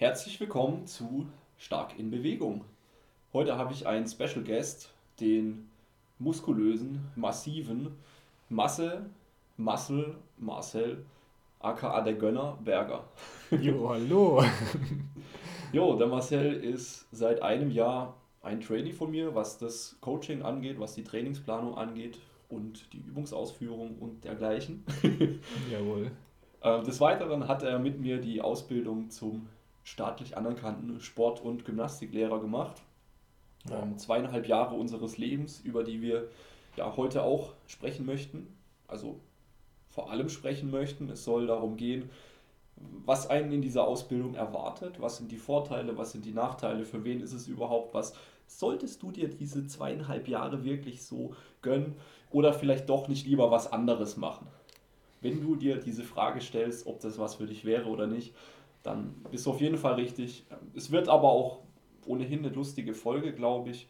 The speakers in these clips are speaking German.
Herzlich willkommen zu Stark in Bewegung. Heute habe ich einen Special Guest, den muskulösen, massiven Masse, Massel, Marcel, aka der Gönner Berger. Jo, hallo. jo, der Marcel ist seit einem Jahr ein Trainee von mir, was das Coaching angeht, was die Trainingsplanung angeht und die Übungsausführung und dergleichen. Jawohl. Äh, des Weiteren hat er mit mir die Ausbildung zum staatlich anerkannten Sport- und Gymnastiklehrer gemacht. Ja. Ähm, zweieinhalb Jahre unseres Lebens, über die wir ja heute auch sprechen möchten. Also vor allem sprechen möchten. Es soll darum gehen, was einen in dieser Ausbildung erwartet, was sind die Vorteile, was sind die Nachteile, für wen ist es überhaupt was. Solltest du dir diese zweieinhalb Jahre wirklich so gönnen oder vielleicht doch nicht lieber was anderes machen? Wenn du dir diese Frage stellst, ob das was für dich wäre oder nicht, dann bist du auf jeden Fall richtig. Es wird aber auch ohnehin eine lustige Folge, glaube ich,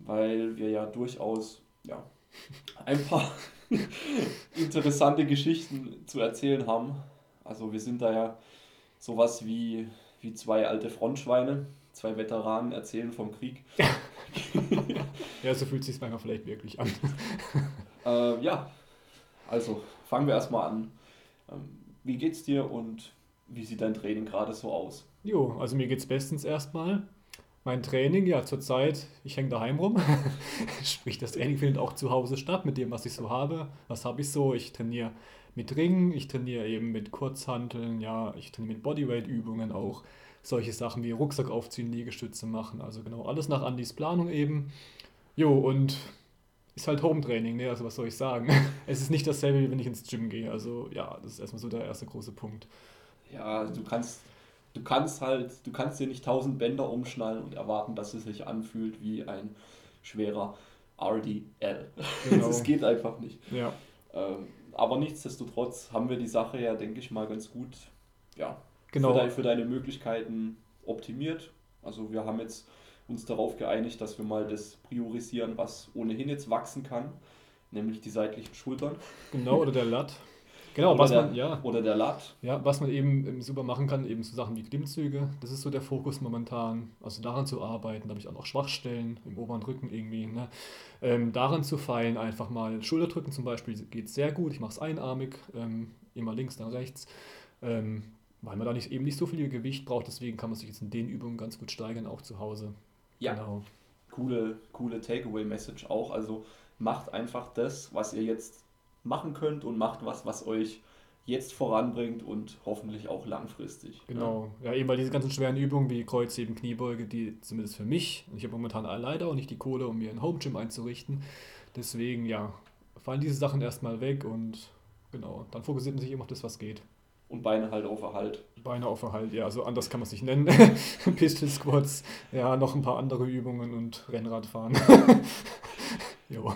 weil wir ja durchaus ja, ein paar interessante Geschichten zu erzählen haben. Also wir sind da ja sowas wie, wie zwei alte Frontschweine, zwei Veteranen erzählen vom Krieg. ja, so fühlt es sich manchmal vielleicht wirklich an. äh, ja, also fangen wir erstmal an. Ähm, wie geht's dir und wie sieht dein Training gerade so aus? Jo, also mir geht's bestens erstmal. Mein Training, ja, zurzeit, ich hänge daheim rum. Sprich, das Training findet auch zu Hause statt mit dem, was ich so habe. Was habe ich so? Ich trainiere mit Ringen, ich trainiere eben mit Kurzhanteln, ja, ich trainiere mit Bodyweight-Übungen auch. Solche Sachen wie Rucksack aufziehen, Liegestütze machen. Also genau alles nach Andys Planung eben. Jo, und ist halt Home-Training, ne? Also was soll ich sagen? es ist nicht dasselbe, wie wenn ich ins Gym gehe. Also ja, das ist erstmal so der erste große Punkt. Ja, du kannst du kannst halt, du kannst dir nicht tausend Bänder umschnallen und erwarten, dass es sich anfühlt wie ein schwerer RDL. Genau. das geht einfach nicht. Ja. Ähm, aber nichtsdestotrotz haben wir die Sache ja, denke ich mal, ganz gut ja, genau. für, dein, für deine Möglichkeiten optimiert. Also wir haben jetzt uns darauf geeinigt, dass wir mal das priorisieren, was ohnehin jetzt wachsen kann, nämlich die seitlichen Schultern. Genau, oder der Latt. Genau, oder was der, man, ja. Oder der Lat. Ja, was man eben super machen kann, eben so Sachen wie Klimmzüge, das ist so der Fokus momentan. Also daran zu arbeiten, da habe ich auch noch Schwachstellen im oberen Rücken irgendwie. Ne? Ähm, daran zu feilen, einfach mal Schulterdrücken zum Beispiel geht sehr gut. Ich mache es einarmig, ähm, immer links, dann rechts. Ähm, weil man da nicht, eben nicht so viel Gewicht braucht, deswegen kann man sich jetzt in den Übungen ganz gut steigern, auch zu Hause. Ja, genau. coole, coole Takeaway-Message auch. Also macht einfach das, was ihr jetzt machen könnt und macht was, was euch jetzt voranbringt und hoffentlich auch langfristig. Genau, ja, ja eben weil diese ganzen schweren Übungen wie Kreuzheben, Kniebeuge, die zumindest für mich, ich habe momentan leider auch nicht die Kohle, um mir ein Home Gym einzurichten, deswegen ja, fallen diese Sachen erstmal weg und genau, dann fokussiert man sich immer auf das, was geht. Und Beine halt auf Erhalt. Beine auf Erhalt, ja, also anders kann man es nicht nennen. Pistol Squats, ja, noch ein paar andere Übungen und Rennradfahren. jo.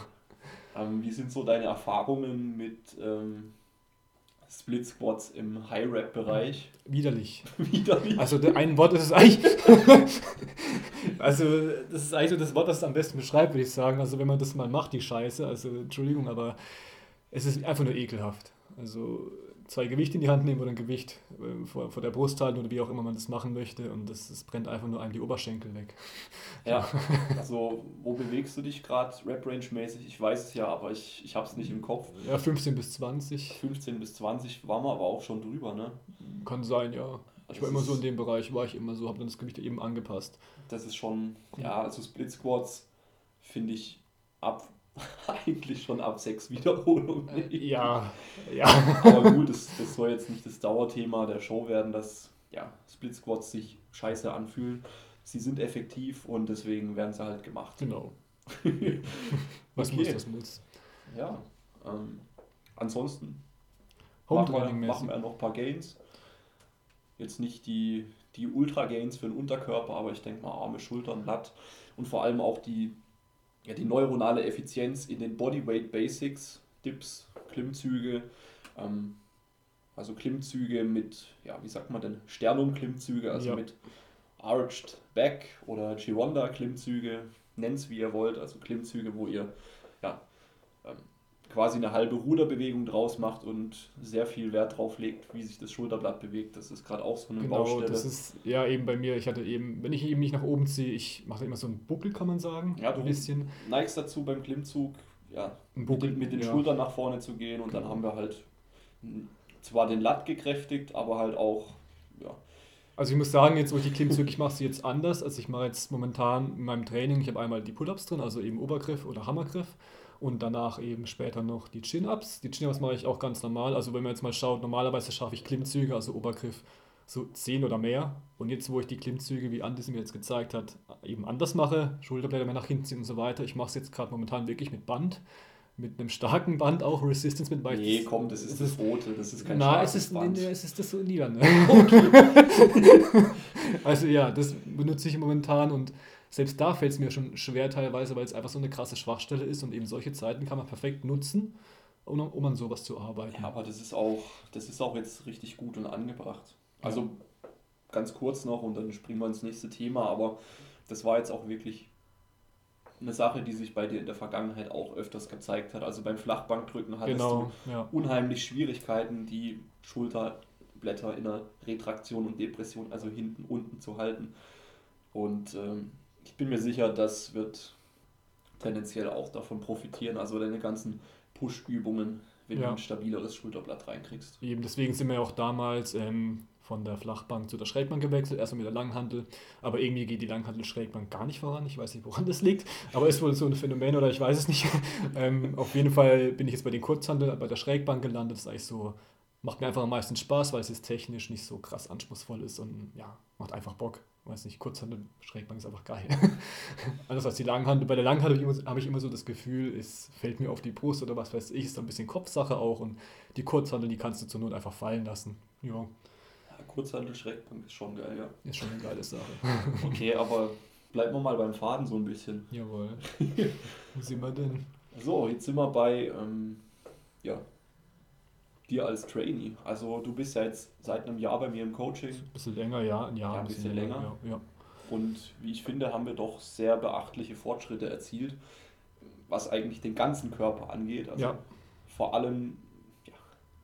Ähm, wie sind so deine Erfahrungen mit ähm, Split Squats im High Rap Bereich? Widerlich. Widerlich. Also ein Wort ist es eigentlich. also das ist eigentlich so das Wort, das es am besten beschreibt, würde ich sagen. Also wenn man das mal macht, die Scheiße. Also Entschuldigung, aber es ist einfach nur ekelhaft. Also zwei Gewichte in die Hand nehmen oder ein Gewicht äh, vor, vor der Brust halten oder wie auch immer man das machen möchte und das, das brennt einfach nur einem die Oberschenkel weg. Ja, also wo bewegst du dich gerade Rap-Range-mäßig? Ich weiß es ja, aber ich, ich habe es nicht im Kopf. Ja, 15 bis 20. 15 bis 20 waren wir aber auch schon drüber, ne? Kann sein, ja. Ich war immer so in dem Bereich, war ich immer so, habe dann das Gewicht eben angepasst. Das ist schon, ja, also Split Squats finde ich ab eigentlich schon ab sechs Wiederholungen. Äh, ja, ja. Aber gut, das, das soll jetzt nicht das Dauerthema der Show werden, dass ja, Split Squats sich scheiße anfühlen. Sie sind effektiv und deswegen werden sie halt gemacht. Genau. Was okay. muss, das muss. Ja. Ähm, ansonsten machen wir, machen wir noch ein paar Gains. Jetzt nicht die, die Ultra-Gains für den Unterkörper, aber ich denke mal Arme, Schultern, Blatt und vor allem auch die ja, die neuronale Effizienz in den Bodyweight Basics, Dips, Klimmzüge, ähm, also Klimmzüge mit, ja, wie sagt man denn, Sternum-Klimmzüge, also ja. mit Arched Back oder Gironda-Klimmzüge, nennt es wie ihr wollt, also Klimmzüge, wo ihr quasi eine halbe Ruderbewegung draus macht und sehr viel Wert drauf legt, wie sich das Schulterblatt bewegt. Das ist gerade auch so eine genau, Baustelle. das ist ja eben bei mir, ich hatte eben, wenn ich eben nicht nach oben ziehe, ich mache immer so einen Buckel, kann man sagen. Ja, du ein bisschen. neigst dazu beim Klimmzug, ja, Ein mit Buckel, den, mit den ja. Schultern nach vorne zu gehen und dann haben wir halt zwar den Latt gekräftigt, aber halt auch, ja, Also ich muss sagen, jetzt wo ich die Klimmzüge, ich mache sie jetzt anders. Also ich mache jetzt momentan in meinem Training, ich habe einmal die Pull-Ups drin, also eben Obergriff oder Hammergriff und danach eben später noch die Chin-Ups. Die Chin-Ups mache ich auch ganz normal. Also wenn man jetzt mal schaut, normalerweise schaffe ich Klimmzüge, also Obergriff so 10 oder mehr. Und jetzt, wo ich die Klimmzüge, wie Andi es mir jetzt gezeigt hat, eben anders mache, Schulterblätter mehr nach hinten ziehen und so weiter. Ich mache es jetzt gerade momentan wirklich mit Band, mit einem starken Band auch, Resistance mit, weil nee, komm, das ist das Rote, das ist kein Nein, starkes es ist, Band. nee, es ist das so lila. Ne? also ja, das benutze ich momentan und selbst da fällt es mir schon schwer teilweise, weil es einfach so eine krasse Schwachstelle ist und eben solche Zeiten kann man perfekt nutzen, um, um an sowas zu arbeiten. Ja, aber das ist auch, das ist auch jetzt richtig gut und angebracht. Also ganz kurz noch und dann springen wir ins nächste Thema, aber das war jetzt auch wirklich eine Sache, die sich bei dir in der Vergangenheit auch öfters gezeigt hat. Also beim Flachbankdrücken hattest genau, ja. du unheimlich Schwierigkeiten, die Schulterblätter in der Retraktion und Depression, also hinten unten zu halten. Und ähm, ich bin mir sicher, das wird tendenziell auch davon profitieren. Also deine ganzen Push-Übungen, wenn Ja. du ein stabileres Schulterblatt reinkriegst. Eben deswegen sind wir ja auch damals ähm, von der Flachbank zu der Schrägbank gewechselt, erstmal mit der Langhantel, aber irgendwie geht die Langhantel-Schrägbank gar nicht voran. Ich weiß nicht, woran das liegt, aber ist wohl so ein Phänomen oder ich weiß es nicht. ähm, auf jeden Fall bin ich jetzt bei den Kurzhantel, bei der Schrägbank gelandet. Das ist eigentlich so, macht mir einfach am meisten Spaß, weil es jetzt technisch nicht so krass anspruchsvoll ist und ja, macht einfach Bock. Weiß nicht, Kurzhantel, Schrägbank ist einfach geil. Anders als die Langhantel. Bei der Langhantel habe ich, immer, habe ich immer so das Gefühl, es fällt mir auf die Brust oder was weiß ich, ist ein bisschen Kopfsache auch und die Kurzhantel, die kannst du zur Not einfach fallen lassen. Ja, Ja, Kurzhandel-Schrägbank ist schon geil, ja. ist schon eine geile Sache. Okay, aber bleiben wir mal beim Faden so ein bisschen. Jawohl. Wo sind wir denn? So, jetzt sind wir bei ähm, ja, dir als Trainee. Also du bist ja jetzt seit einem Jahr bei mir im Coaching Ein bisschen länger, ja. Ein Jahr, Ja, ein bisschen länger. Ja, ja. und wie ich finde, haben wir doch sehr beachtliche Fortschritte erzielt, was eigentlich den ganzen Körper angeht. Also Ja. vor allem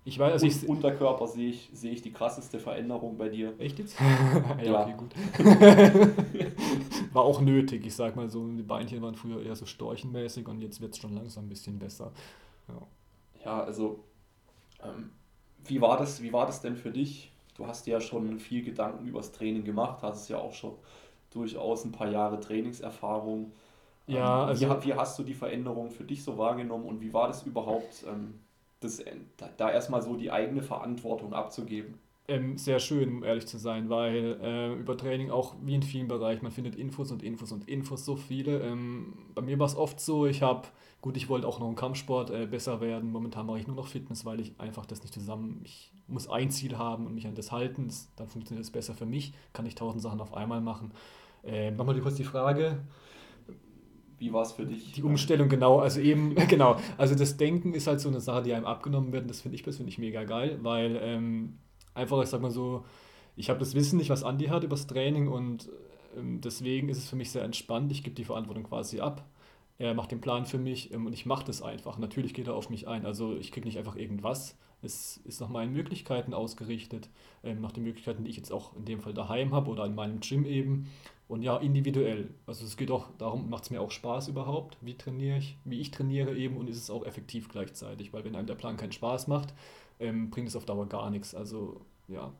Ich weiß, also ich. Un Unterkörper sehe ich, sehe ich die krasseste Veränderung bei dir. Echt jetzt? ja, okay, gut. War auch nötig, ich sag mal so. Die Beinchen waren früher eher so storchenmäßig und jetzt wird es schon langsam ein bisschen besser. Ja. Ja, also wie, war das, wie war das denn für dich? Du hast dir ja schon viel Gedanken übers Training gemacht, hast ja auch schon durchaus ein paar Jahre Trainingserfahrung. Ja, Ähm, also- wie, wie hast du die Veränderung für dich so wahrgenommen und wie war das überhaupt, ähm, das, da, da erstmal so die eigene Verantwortung abzugeben? Ähm, sehr schön, um ehrlich zu sein, weil äh, über Training auch wie in vielen Bereichen, man findet Infos und Infos und Infos, so viele. Ähm, bei mir war es oft so, ich habe, gut, ich wollte auch noch im Kampfsport äh, besser werden. Momentan mache ich nur noch Fitness, weil ich einfach das nicht zusammen, ich muss ein Ziel haben und mich an das halten. Das, dann funktioniert es besser für mich, kann ich tausend Sachen auf einmal machen. Ähm, Nochmal kurz die Frage. Wie war es für dich? Die Umstellung, genau, also eben, genau, also das Denken ist halt so eine Sache, die einem abgenommen wird und das finde ich persönlich mega geil, weil ähm, einfach, ich sag mal so, ich habe das Wissen nicht, was Andi hat über das Training und ähm, deswegen ist es für mich sehr entspannt, ich gebe die Verantwortung quasi ab, er macht den Plan für mich ähm, und ich mache das einfach, natürlich geht er auf mich ein, also ich kriege nicht einfach irgendwas, es ist nach meinen Möglichkeiten ausgerichtet, ähm, nach den Möglichkeiten, die ich jetzt auch in dem Fall daheim habe oder in meinem Gym eben. Und ja, individuell. Also es geht auch darum, macht es mir auch Spaß überhaupt, wie trainiere ich, wie ich trainiere eben und ist es auch effektiv gleichzeitig, weil wenn einem der Plan keinen Spaß macht, ähm, bringt es auf Dauer gar nichts. Also ja,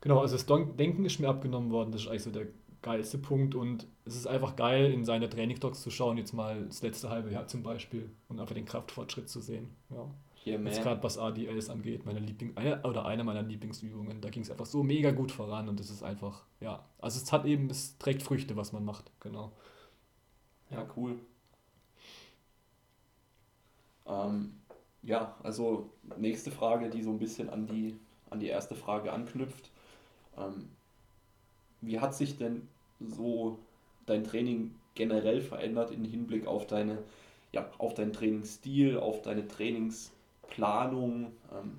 genau, also das Denken ist mir abgenommen worden, das ist eigentlich so der geilste Punkt und es ist einfach geil, in seine Trainingsdocs zu schauen, jetzt mal das letzte halbe Jahr zum Beispiel und einfach den Kraftfortschritt zu sehen. Ja. Yeah, Jetzt gerade was ADLs angeht, meine Liebling eine, oder eine meiner Lieblingsübungen, da ging es einfach so mega gut voran und das ist einfach, ja, also es hat eben, es trägt Früchte, was man macht, genau. Ja, cool. Ähm, ja, also nächste Frage, die so ein bisschen an die, an die erste Frage anknüpft. Ähm, wie hat sich denn so dein Training generell verändert im Hinblick auf deine, ja, auf deinen Trainingsstil, auf deine Trainingsplanung? Ähm,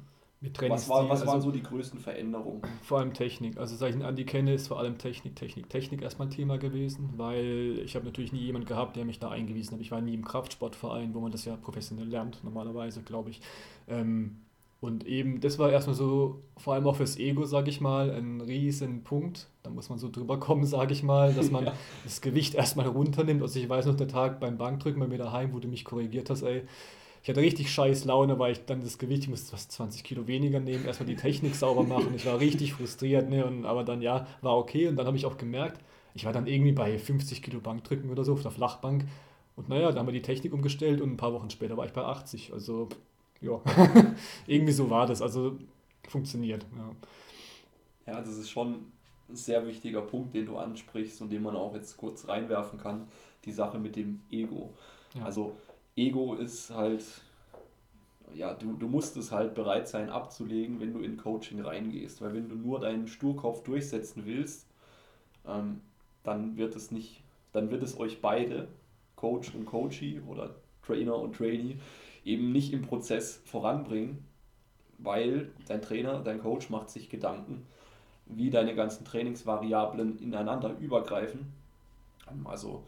was, war, was waren also, so die größten Veränderungen? Vor allem Technik. Also seit ich Andi kenne, ist vor allem Technik, Technik, Technik erstmal ein Thema gewesen, weil ich habe natürlich nie jemanden gehabt, der mich da eingewiesen hat. Ich war nie im Kraftsportverein, wo man das ja professionell lernt, normalerweise, glaube ich. Ähm, und eben, das war erstmal so, vor allem auch fürs Ego, sage ich mal, ein riesen Punkt. Da muss man so drüber kommen, sage ich mal, dass man ja. das Gewicht erstmal runternimmt. Also ich weiß noch, der Tag beim Bankdrücken bei mir daheim, wo du mich korrigiert hast, ey, ich hatte richtig scheiß Laune, weil ich dann das Gewicht, ich musste fast 20 Kilo weniger nehmen, erstmal die Technik sauber machen. Ich war richtig frustriert, ne? Und, aber dann ja, war okay. Und dann habe ich auch gemerkt, ich war dann irgendwie bei 50 Kilo Bankdrücken oder so auf der Flachbank. Und naja, da haben wir die Technik umgestellt und ein paar Wochen später war ich bei 80. Also, ja, irgendwie so war das. Also, funktioniert. Ja. ja, das ist schon ein sehr wichtiger Punkt, den du ansprichst und den man auch jetzt kurz reinwerfen kann. Die Sache mit dem Ego. Ja. Also, Ego ist halt, ja, du, du musst es halt bereit sein abzulegen, wenn du in Coaching reingehst. Weil wenn du nur deinen Sturkopf durchsetzen willst, ähm, dann wird es nicht, dann wird es euch beide, Coach und Coachee oder Trainer und Trainee, eben nicht im Prozess voranbringen, weil dein Trainer, dein Coach macht sich Gedanken, wie deine ganzen Trainingsvariablen ineinander übergreifen. Also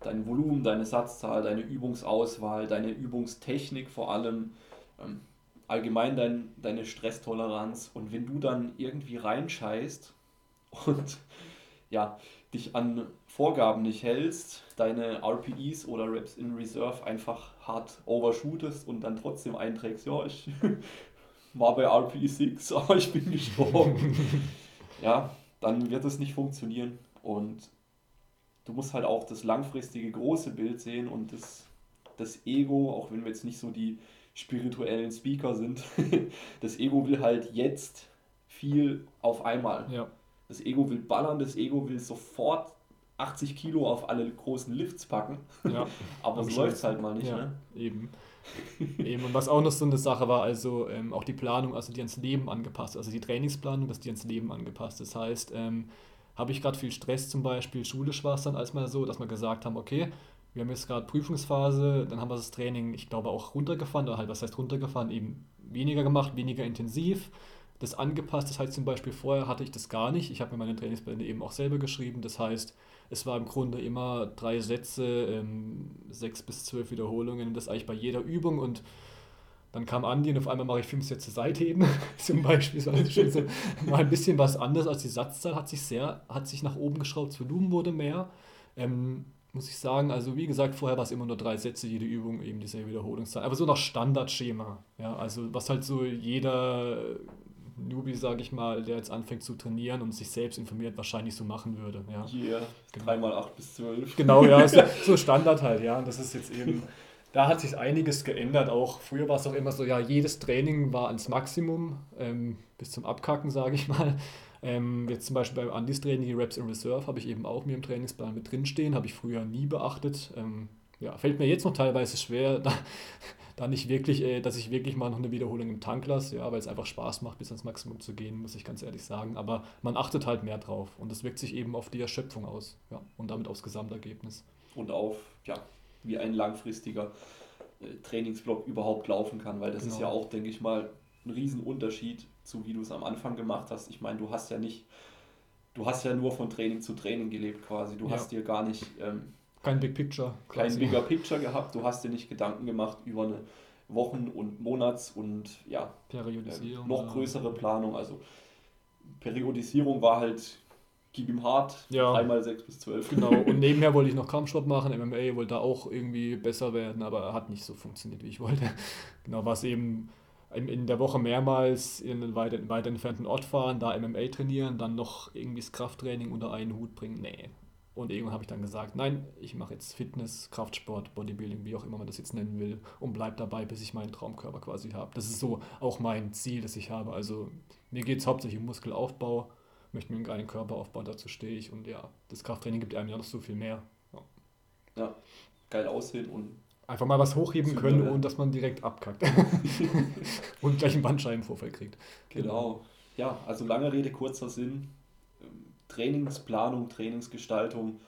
dein Volumen, deine Satzzahl, deine Übungsauswahl, deine Übungstechnik vor allem, ähm, allgemein dein, deine Stresstoleranz. Und wenn du dann irgendwie reinscheißt und ja, dich an Vorgaben nicht hältst, deine RPEs oder Reps in Reserve einfach hart overshootest und dann trotzdem einträgst, ja, ich war bei RPE 6, aber ich bin gestorben. ja, dann wird es nicht funktionieren. Und du musst halt auch das langfristige große Bild sehen und das, das Ego, auch wenn wir jetzt nicht so die spirituellen Speaker sind, das Ego will halt jetzt viel auf einmal. Ja. Das Ego will ballern, das Ego will sofort 80 Kilo auf alle großen Lifts packen. Ja. Aber so läuft es halt mal nicht. Ja, ne? Eben. eben. Und was auch noch so eine Sache war, also ähm, auch die Planung, also die ans Leben angepasst, also die Trainingsplanung, dass die ans Leben angepasst. Das heißt, ähm, habe ich gerade viel Stress zum Beispiel, schulisch war es dann als mal so, dass wir gesagt haben, okay, wir haben jetzt gerade Prüfungsphase, dann haben wir das Training, ich glaube, auch runtergefahren, oder halt, was heißt runtergefahren, eben weniger gemacht, weniger intensiv, das angepasst. Das heißt zum Beispiel, vorher hatte ich das gar nicht. Ich habe mir meine Trainingspläne eben auch selber geschrieben. Das heißt, es war im Grunde immer drei Sätze, ähm, sechs bis zwölf Wiederholungen, das eigentlich bei jeder Übung und dann kam Andi und auf einmal mache ich fünf Sätze Seitheben zum Beispiel. So mal ein bisschen was anderes als die Satzzahl hat sich sehr, hat sich nach oben geschraubt, das Volumen wurde mehr. Ähm, muss ich sagen, also wie gesagt, vorher war es immer nur drei Sätze, jede Übung, eben diese Wiederholungszahl. Aber so nach Standardschema. Ja, also was halt so jeder Newbie, sage ich mal, der jetzt anfängt zu trainieren und sich selbst informiert, wahrscheinlich so machen würde. Ja, yeah, genau. 3 mal 8 bis 12. Genau, ja, so, so Standard halt, ja. Und das ist jetzt eben da hat sich einiges geändert. Auch früher war es auch immer so, ja, jedes Training war ans Maximum, ähm, bis zum Abkacken, sage ich mal. Ähm, jetzt zum Beispiel beim Andis Training, die Reps in Reserve, habe ich eben auch mir im Trainingsplan mit drinstehen, habe ich früher nie beachtet. Ähm, ja, fällt mir jetzt noch teilweise schwer, da, da nicht wirklich, äh, dass ich wirklich mal noch eine Wiederholung im Tank lasse, ja, weil es einfach Spaß macht, bis ans Maximum zu gehen, muss ich ganz ehrlich sagen. Aber man achtet halt mehr drauf und das wirkt sich eben auf die Erschöpfung aus ja, und damit aufs Gesamtergebnis. Und auf, ja, wie ein langfristiger äh, Trainingsblock überhaupt laufen kann, weil das genau. ist ja auch, denke ich mal, ein Riesenunterschied zu wie du es am Anfang gemacht hast. Ich meine, du hast ja nicht, du hast ja nur von Training zu Training gelebt quasi. Du ja. hast dir gar nicht ähm, kein Big Picture. Kein Bigger Picture gehabt. Du hast dir nicht Gedanken gemacht über eine Wochen- und Monats- und ja, Periodisierung, äh, noch größere Planung. Also Periodisierung war halt gib ihm hart, ja. einmal 6 bis 12. Genau, und nebenher wollte ich noch Kampfsport machen, MMA wollte da auch irgendwie besser werden, aber hat nicht so funktioniert, wie ich wollte. Genau, was eben in, in der Woche mehrmals in einen weit, weit entfernten Ort fahren, da MMA trainieren, dann noch irgendwie das Krafttraining unter einen Hut bringen, nee. Und irgendwann habe ich dann gesagt, nein, ich mache jetzt Fitness, Kraftsport, Bodybuilding, wie auch immer man das jetzt nennen will, und bleib dabei, bis ich meinen Traumkörper quasi habe. Das ist so auch mein Ziel, das ich habe. Also mir geht es hauptsächlich um Muskelaufbau, möchte mir einen geilen Körper aufbauen, dazu stehe ich. Und ja, das Krafttraining gibt einem ja noch so viel mehr. Ja, ja geil aussehen und. Einfach mal was hochheben können, ohne dass man direkt abkackt. und gleich einen Bandscheibenvorfall kriegt. Genau. Ja, also lange Rede, kurzer Sinn. Trainingsplanung, Trainingsgestaltung,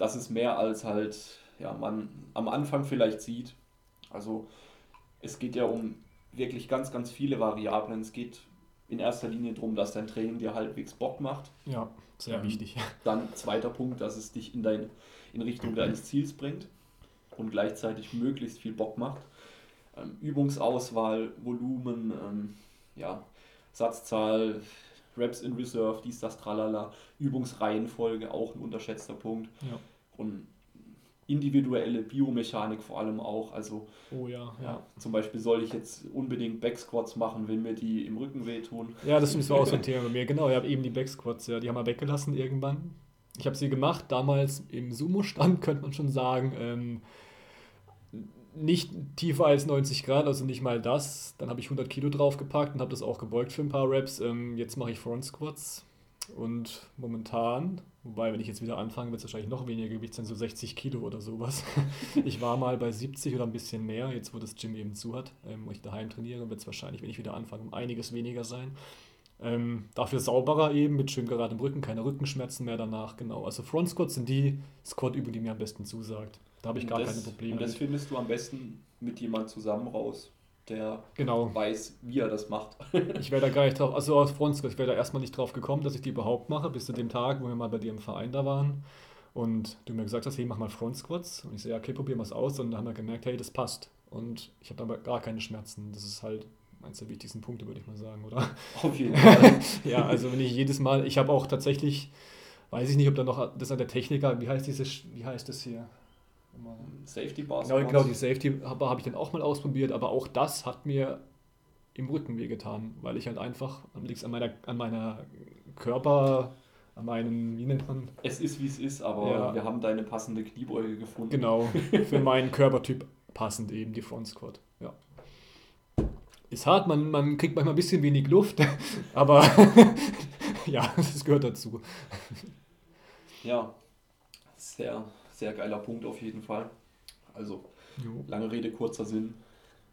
das ist mehr als halt ja, man am Anfang vielleicht sieht. Also es geht ja um wirklich ganz, ganz viele Variablen. Es geht in erster Linie darum, dass dein Training dir halbwegs Bock macht. Ja, sehr ähm, wichtig. Dann zweiter Punkt, dass es dich in, dein, in Richtung deines Ziels bringt und gleichzeitig möglichst viel Bock macht. Ähm, Übungsauswahl, Volumen, ähm, ja, Satzzahl, Reps in Reserve, dies, das, tralala, Übungsreihenfolge, auch ein unterschätzter Punkt. Ja. Und individuelle Biomechanik vor allem auch. Also oh ja, ja. zum Beispiel soll ich jetzt unbedingt Backsquats machen, wenn mir die im Rücken wehtun. Ja, das ist auch so ein Thema bei mir. Genau, ich habe eben die Backsquats, ja, die haben wir weggelassen irgendwann. Ich habe sie gemacht, damals im Sumo-Stand, könnte man schon sagen. Ähm, nicht tiefer als 90 Grad, also nicht mal das. Dann habe ich 100 Kilo draufgepackt und habe das auch gebeugt für ein paar Reps. Ähm, jetzt mache ich Front Squats und momentan Wobei, wenn ich jetzt wieder anfange, wird es wahrscheinlich noch weniger Gewicht sein, so 60 Kilo oder sowas. ich war mal bei 70 oder ein bisschen mehr, jetzt wo das Gym eben zu hat, ähm, wo ich daheim trainiere, wird es wahrscheinlich, wenn ich wieder anfange, um einiges weniger sein. Ähm, dafür sauberer eben, mit schön geradem Rücken, keine Rückenschmerzen mehr danach, genau. Also Front Squats sind die Squat-Übung, die mir am besten zusagt. Da habe ich und gar das, keine Probleme. Und das findest du am besten mit jemandem zusammen raus der genau. weiß, wie er das macht. ich wäre da gar nicht drauf, also aus Front, ich wäre da erstmal nicht drauf gekommen, dass ich die überhaupt mache, bis zu dem Tag, wo wir mal bei dir im Verein da waren. Und du mir gesagt hast, hey, mach mal Front Squats. Und ich so, ja, okay, probieren wir es aus. Und dann haben wir gemerkt, hey, das passt. Und ich habe aber gar keine Schmerzen. Das ist halt eines der wichtigsten Punkte, würde ich mal sagen, oder? Auf jeden Fall. ja, also wenn ich jedes Mal, ich habe auch tatsächlich, weiß ich nicht, ob da noch, das an der Techniker, wie heißt dieses, wie heißt das hier? Safety Bars. Genau, genau die Safety Bar habe ich dann auch mal ausprobiert, aber auch das hat mir im Rücken wehgetan, weil ich halt einfach, liegt an meiner, an meiner Körper, an meinem, wie nennt man? Es ist wie es ist, aber ja. wir haben deine passende Kniebeuge gefunden. Genau, für meinen Körpertyp passend eben die Front Squat. Ja. Ist hart, man, man kriegt manchmal ein bisschen wenig Luft, aber ja, das gehört dazu. Ja, sehr sehr geiler Punkt auf jeden Fall. Also, jo. lange Rede, kurzer Sinn.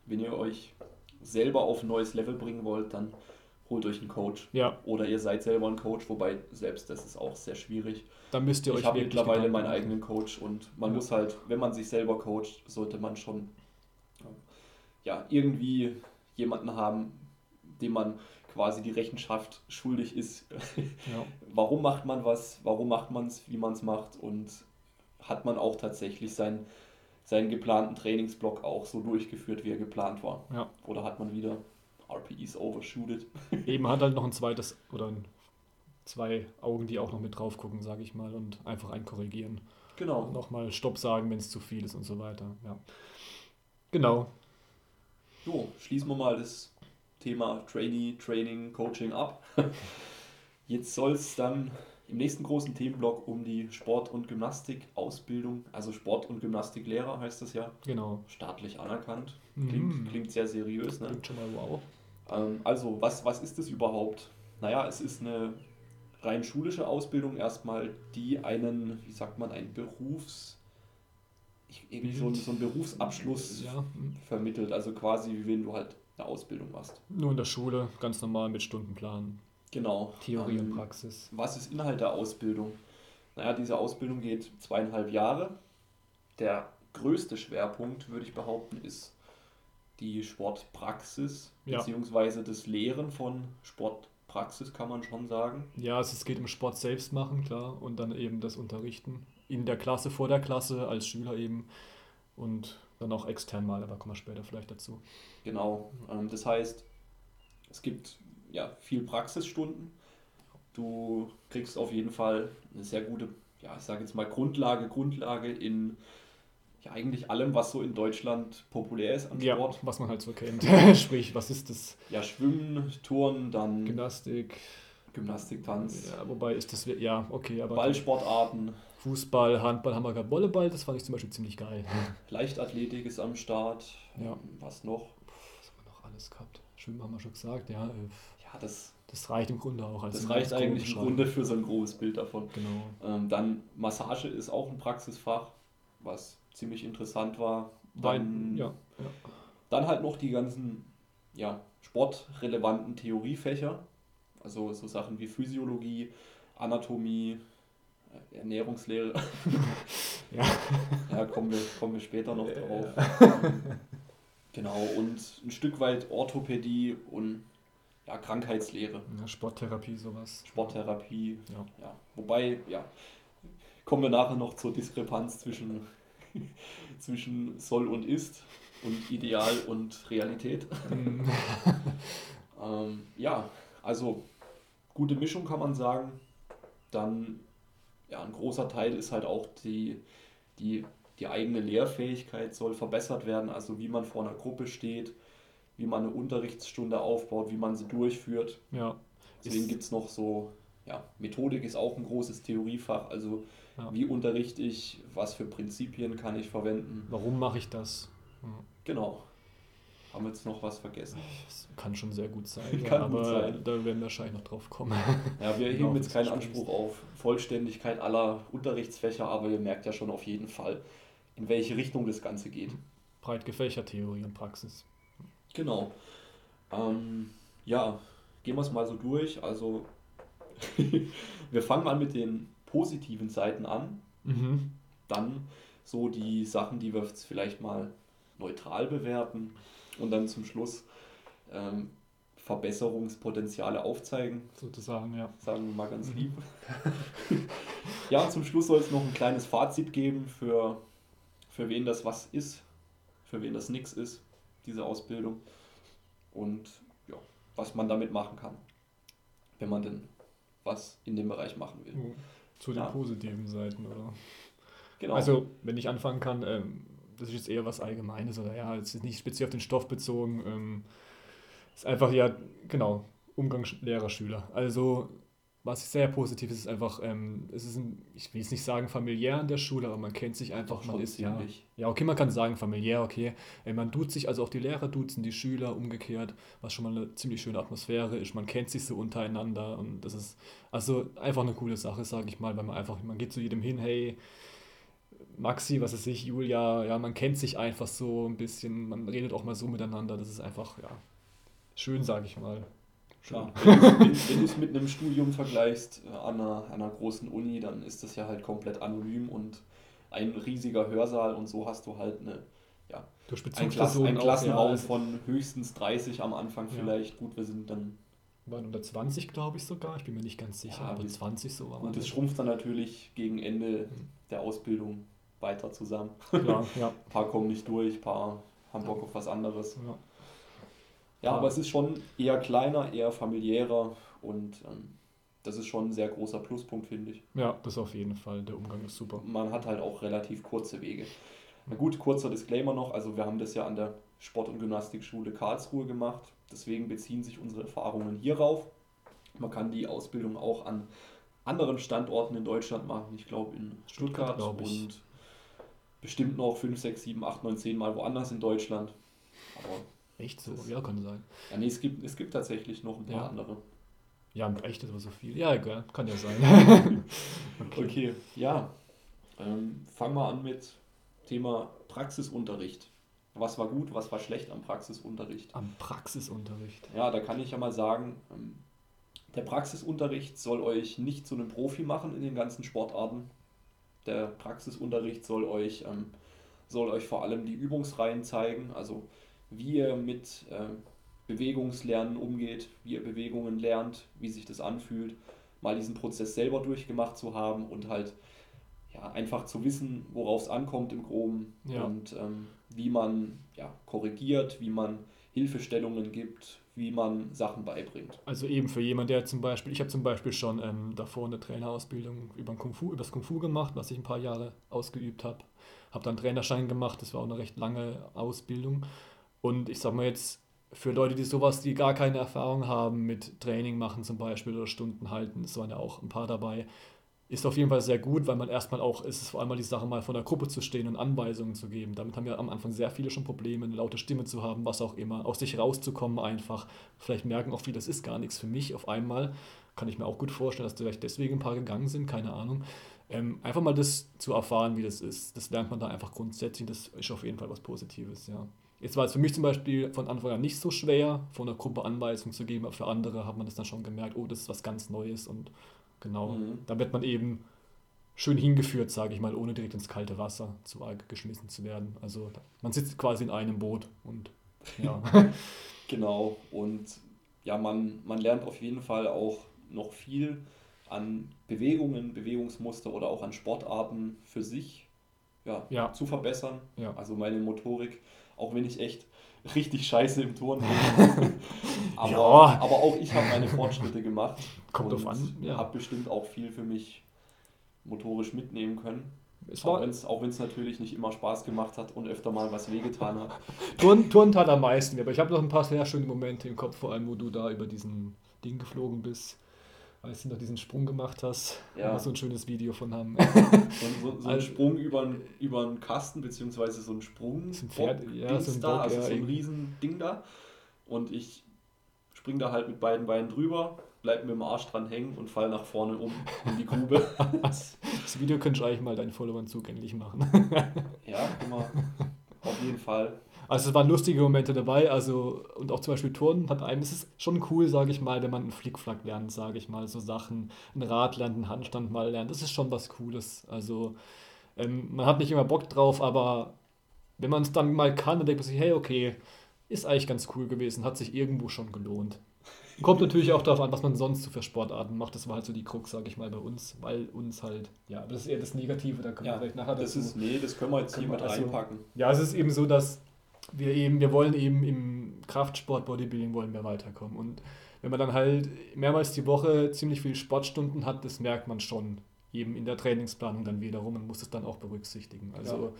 Wenn ihr euch selber auf ein neues Level bringen wollt, dann holt euch einen Coach. Ja. Oder ihr seid selber ein Coach, wobei selbst das ist auch sehr schwierig. Dann müsst ihr ich euch Ich habe mittlerweile meinen eigenen Coach und man ja. muss halt, wenn man sich selber coacht, sollte man schon ja, irgendwie jemanden haben, dem man quasi die Rechenschaft schuldig ist. Ja. warum macht man was, warum macht man es, wie man es macht und hat man auch tatsächlich seinen, seinen geplanten Trainingsblock auch so durchgeführt, wie er geplant war. Ja. Oder hat man wieder RPEs overshooted. Eben hat halt noch ein zweites oder ein, zwei Augen, die auch noch mit drauf gucken, sage ich mal, und einfach einkorrigieren. Genau. Nochmal Stopp sagen, wenn es zu viel ist und so weiter. Ja. Genau. So, schließen wir mal das Thema Trainee, Training, Coaching ab. Jetzt soll es dann im nächsten großen Themenblock um die Sport- und Gymnastikausbildung, also Sport- und Gymnastiklehrer heißt das ja. Genau. Staatlich anerkannt. Klingt, mhm. klingt sehr seriös, ne? Klingt schon mal wow. Ähm, also, was, was ist das überhaupt? Naja, es ist eine rein schulische Ausbildung erstmal, die einen, wie sagt man, einen Berufs... irgendwie so, so einen Berufsabschluss ja. vermittelt, also quasi wie wenn du halt eine Ausbildung machst. Nur in der Schule, ganz normal mit Stundenplan. Genau. Theorie ähm, und Praxis. Was ist Inhalt der Ausbildung? Naja, diese Ausbildung geht zweieinhalb Jahre. Der größte Schwerpunkt, würde ich behaupten, ist die Sportpraxis, ja. beziehungsweise das Lehren von Sportpraxis, kann man schon sagen. Ja, also es geht um Sport selbst machen, klar, und dann eben das Unterrichten in der Klasse, vor der Klasse, als Schüler eben und dann auch extern mal, aber kommen wir später vielleicht dazu. Genau, ähm, das heißt, es gibt ja, viel Praxisstunden. Du kriegst auf jeden Fall eine sehr gute, ja, ich sage jetzt mal Grundlage, Grundlage in ja, eigentlich allem, was so in Deutschland populär ist an Sport. Ja, was man halt so kennt. Sprich, was ist das? Ja, Schwimmen, Turnen, dann Gymnastik. Gymnastik, Tanz. Ja, wobei ist das, ja, okay, aber. Ballsportarten. Fußball, Handball haben wir gerade, Volleyball, das fand ich zum Beispiel ziemlich geil. Leichtathletik ist am Start. Ja. Was noch? Was haben wir noch alles gehabt? Schwimmen haben wir schon gesagt, ja. Ja, das, das reicht im Grunde auch. Als das reicht eigentlich im Grunde für so ein grobes Bild davon. Genau. Ähm, dann Massage ist auch ein Praxisfach, was ziemlich interessant war. Dann, ja, ja. dann halt noch die ganzen ja, sportrelevanten Theoriefächer, also so Sachen wie Physiologie, Anatomie, äh, Ernährungslehre. ja. ja, kommen wir, kommen wir später noch drauf. Genau, und ein Stück weit Orthopädie und ja, Krankheitslehre. Ja, Sporttherapie, sowas. Sporttherapie, ja. ja. Wobei, ja, kommen wir nachher noch zur Diskrepanz zwischen, zwischen soll und ist und Ideal und Realität. Mhm. ähm, ja, also gute Mischung kann man sagen. Dann, ja, ein großer Teil ist halt auch die, die, die eigene Lehrfähigkeit soll verbessert werden, also wie man vor einer Gruppe steht, wie man eine Unterrichtsstunde aufbaut, wie man sie durchführt. Ja. Deswegen gibt es noch so, ja, Methodik ist auch ein großes Theoriefach, also ja. wie unterrichte ich, was für Prinzipien kann ich verwenden. Warum mache ich das? Ja. Genau. Haben wir jetzt noch was vergessen? Das kann schon sehr gut sein, kann aber gut sein. da werden wir wahrscheinlich noch drauf kommen. Ja, wir heben jetzt keinen Anspruch auf Vollständigkeit aller Unterrichtsfächer, aber ihr merkt ja schon auf jeden Fall, in welche Richtung das Ganze geht. Breit gefächert Theorie und Praxis. Genau. Ähm, ja, gehen wir es mal so durch. Also, wir fangen mal mit den positiven Seiten an. Mhm. Dann so die Sachen, die wir vielleicht mal neutral bewerten und dann zum Schluss ähm, Verbesserungspotenziale aufzeigen. Sozusagen, ja. Sagen wir mal ganz lieb. ja, und zum Schluss soll es noch ein kleines Fazit geben, für, für wen das was ist, für wen das nichts ist, diese Ausbildung. Und ja, was man damit machen kann, wenn man denn was in dem Bereich machen will. Zu den ja. positiven Seiten, oder? Genau. Also, wenn ich anfangen kann, ähm, das ist jetzt eher was Allgemeines oder ja, es ist nicht speziell auf den Stoff bezogen. Ähm, ist einfach ja, genau, Umgang Lehrer-Schüler. Also, was sehr positiv ist, ist einfach, ähm, es ist ein, ich will es nicht sagen familiär an der Schule, aber man kennt sich einfach, man ist ja, ja, okay, man kann sagen familiär, okay, äh, man tut sich, also auch die Lehrer duzen die Schüler umgekehrt, was schon mal eine ziemlich schöne Atmosphäre ist, man kennt sich so untereinander und das ist also einfach eine coole Sache, sage ich mal, weil man einfach, man geht zu jedem hin, hey, Maxi, was weiß ich, Julia, ja, man kennt sich einfach so ein bisschen, man redet auch mal so miteinander, das ist einfach, ja, schön, sage ich mal. Klar, wenn, wenn du es mit einem Studium vergleichst äh, an einer, einer großen Uni, dann ist das ja halt komplett anonym und ein riesiger Hörsaal und so hast du halt eine, ja, ein, Klass, ein Klassenraum ja, von höchstens 30 am Anfang ja. vielleicht. Gut, wir sind dann waren unter 20, glaube ich sogar. Ich bin mir nicht ganz sicher, ja, aber 20 so war Und es schrumpft dann natürlich gegen Ende mhm. der Ausbildung weiter zusammen. Klar, ja. ein paar kommen nicht durch, ein paar haben Bock auf was anderes. Ja, ja aber es ist schon eher kleiner, eher familiärer und ähm, das ist schon ein sehr großer Pluspunkt, finde ich. Ja, das auf jeden Fall. Der Umgang ist super. Man hat halt auch relativ kurze Wege. Na gut, kurzer Disclaimer noch. Also wir haben das ja an der Sport- und Gymnastikschule Karlsruhe gemacht. Deswegen beziehen sich unsere Erfahrungen hierauf. Man kann die Ausbildung auch an anderen Standorten in Deutschland machen. Ich glaube in Stuttgart, Stuttgart glaub und bestimmt noch 5, 6, 7, 8, 9, 10 Mal woanders in Deutschland. Aber echt so? Ja, kann sein. Ja, nee, es gibt, es gibt tatsächlich noch ein paar ja. andere. Ja, echt ist aber so viel. Ja, egal, kann ja sein. okay. okay. ja. Ähm, fangen wir an mit Thema Praxisunterricht. Was war gut, was war schlecht am Praxisunterricht? Am Praxisunterricht. Ja, da kann ich ja mal sagen, ähm, der Praxisunterricht soll euch nicht zu einem Profi machen in den ganzen Sportarten. Der Praxisunterricht soll euch, ähm, soll euch vor allem die Übungsreihen zeigen, also wie ihr mit äh, Bewegungslernen umgeht, wie ihr Bewegungen lernt, wie sich das anfühlt, mal diesen Prozess selber durchgemacht zu haben und halt ja, einfach zu wissen, worauf es ankommt im Groben ja. und ähm, wie man ja, korrigiert, wie man Hilfestellungen gibt, wie man Sachen beibringt. Also eben für jemanden, der zum Beispiel, ich habe zum Beispiel schon ähm, davor eine Trainerausbildung über Kung Fu, über das Kung Fu gemacht, was ich ein paar Jahre ausgeübt habe. Habe dann Trainerschein gemacht, das war auch eine recht lange Ausbildung. Und ich sag mal jetzt, für Leute, die sowas, die gar keine Erfahrung haben mit Training machen zum Beispiel oder Stunden halten, es waren ja auch ein paar dabei, ist auf jeden Fall sehr gut, weil man erstmal auch, ist es vor allem die Sache, mal vor der Gruppe zu stehen und Anweisungen zu geben. Damit haben ja am Anfang sehr viele schon Probleme, eine laute Stimme zu haben, was auch immer, aus sich rauszukommen einfach. Vielleicht merken auch viele, das ist gar nichts für mich auf einmal. Kann ich mir auch gut vorstellen, dass vielleicht deswegen ein paar gegangen sind, keine Ahnung. Ähm, einfach mal das zu erfahren, wie das ist, das lernt man da einfach grundsätzlich. Das ist auf jeden Fall was Positives, ja. Jetzt war es für mich zum Beispiel von Anfang an nicht so schwer, von der Gruppe Anweisungen zu geben, aber für andere hat man das dann schon gemerkt, oh, das ist was ganz Neues und Genau. Mhm. Da wird man eben schön hingeführt, sage ich mal, ohne direkt ins kalte Wasser zu geschmissen zu werden. Also man sitzt quasi in einem Boot und Ja. genau. Und ja, man, man lernt auf jeden Fall auch noch viel an Bewegungen, Bewegungsmuster oder auch an Sportarten für sich ja, ja. zu verbessern. Ja. Also meine Motorik, auch wenn ich echt richtig scheiße im Turnen bin. aber, ja. aber auch ich habe meine Fortschritte gemacht. Kommt drauf an. Ja. Habe bestimmt auch viel für mich motorisch mitnehmen können. Es auch wenn es natürlich nicht immer Spaß gemacht hat und öfter mal was wehgetan hat. Turn, Turn tat am meisten, aber ich habe noch ein paar sehr schöne Momente im Kopf, vor allem wo du da über diesen Ding geflogen bist als du noch diesen Sprung gemacht hast, ja. wo so ein schönes Video von haben. so, so, so also, ein Sprung über, über einen Kasten, beziehungsweise so ein Sprung. So ein Pferd, ja, so ein da, Bock, also ja, so ein riesen Ding da. Und ich spring da halt mit beiden Beinen drüber, bleib mit dem Arsch dran hängen und fall nach vorne um in die Grube. das Video könntest du eigentlich mal deinen Followern zugänglich machen. ja, immer. Auf jeden Fall. Also es waren lustige Momente dabei, also und auch zum Beispiel Turnen hat einem, es ist schon cool, sage ich mal, wenn man einen Flickflack lernt, sage ich mal, so Sachen, ein Rad lernt, einen Handstand mal lernt, das ist schon was Cooles. Also ähm, man hat nicht immer Bock drauf, aber wenn man es dann mal kann, dann denkt man sich, hey, okay, ist eigentlich ganz cool gewesen, hat sich irgendwo schon gelohnt. Kommt natürlich auch darauf an, was man sonst so für Sportarten macht. Das war halt so die Krux, sage ich mal, bei uns, weil uns halt, ja, das ist eher das Negative, da können ja, wir vielleicht nachher das dazu. Ist, nee, das können wir jetzt hier mit also, reinpacken. Ja, es ist eben so, dass wir eben, wir wollen eben im Kraftsport, Bodybuilding wollen wir weiterkommen. Und wenn man dann halt mehrmals die Woche ziemlich viele Sportstunden hat, das merkt man schon eben in der Trainingsplanung dann wiederum und muss es dann auch berücksichtigen. Also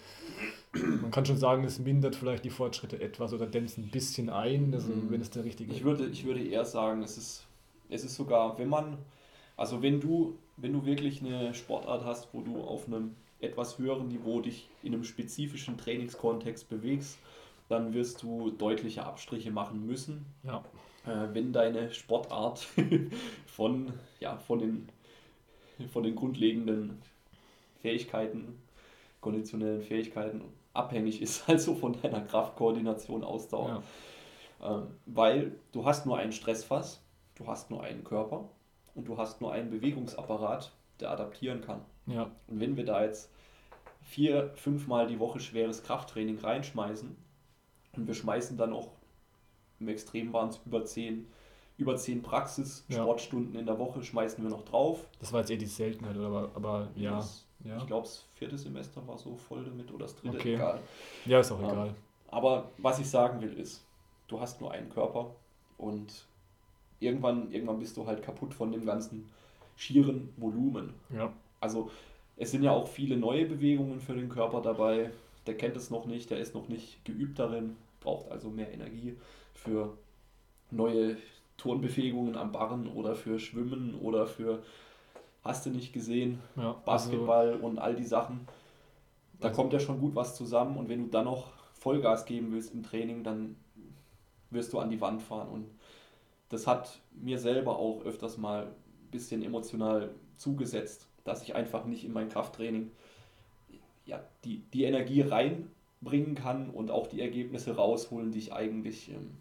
ja. man kann schon sagen, es mindert vielleicht die Fortschritte etwas oder dämmt ein bisschen ein, also mhm. wenn es der richtige ich würde Ich würde eher sagen, es ist, es ist sogar, wenn man, also wenn du, wenn du wirklich eine Sportart hast, wo du auf einem etwas höheren Niveau dich in einem spezifischen Trainingskontext bewegst, dann wirst du deutliche Abstriche machen müssen. Ja. Äh, wenn deine Sportart von, ja, von, den, von den grundlegenden Fähigkeiten, konditionellen Fähigkeiten abhängig ist, also von deiner Kraftkoordination, Ausdauer. Ja. Ähm, weil du hast nur ein Stressfass, du hast nur einen Körper und du hast nur einen Bewegungsapparat, der adaptieren kann. Ja. Und wenn wir da jetzt vier, fünfmal die Woche schweres Krafttraining reinschmeißen, und wir schmeißen dann auch, im Extrem waren es über 10, über 10 Praxis-Sportstunden ja. in der Woche, schmeißen wir noch drauf. Das war jetzt eher die Seltenheit, oder? Aber, aber ja. Das, ja. Ich glaube, das vierte Semester war so voll damit oder das dritte, okay. egal. Ja, ist auch ja. egal. Aber was ich sagen will ist, du hast nur einen Körper und irgendwann, irgendwann bist du halt kaputt von dem ganzen schieren Volumen. Ja. Also es sind ja auch viele neue Bewegungen für den Körper dabei. Der kennt es noch nicht, der ist noch nicht geübt darin braucht also mehr Energie für neue Turnbewegungen am Barren oder für Schwimmen oder für, hast du nicht gesehen, ja, also Basketball also, und all die Sachen. Da also, kommt ja schon gut was zusammen und wenn du dann noch Vollgas geben willst im Training, dann wirst du an die Wand fahren. Und das hat mir selber auch öfters mal ein bisschen emotional zugesetzt, dass ich einfach nicht in mein Krafttraining ja, die, die Energie rein bringen kann und auch die Ergebnisse rausholen, die ich eigentlich ähm,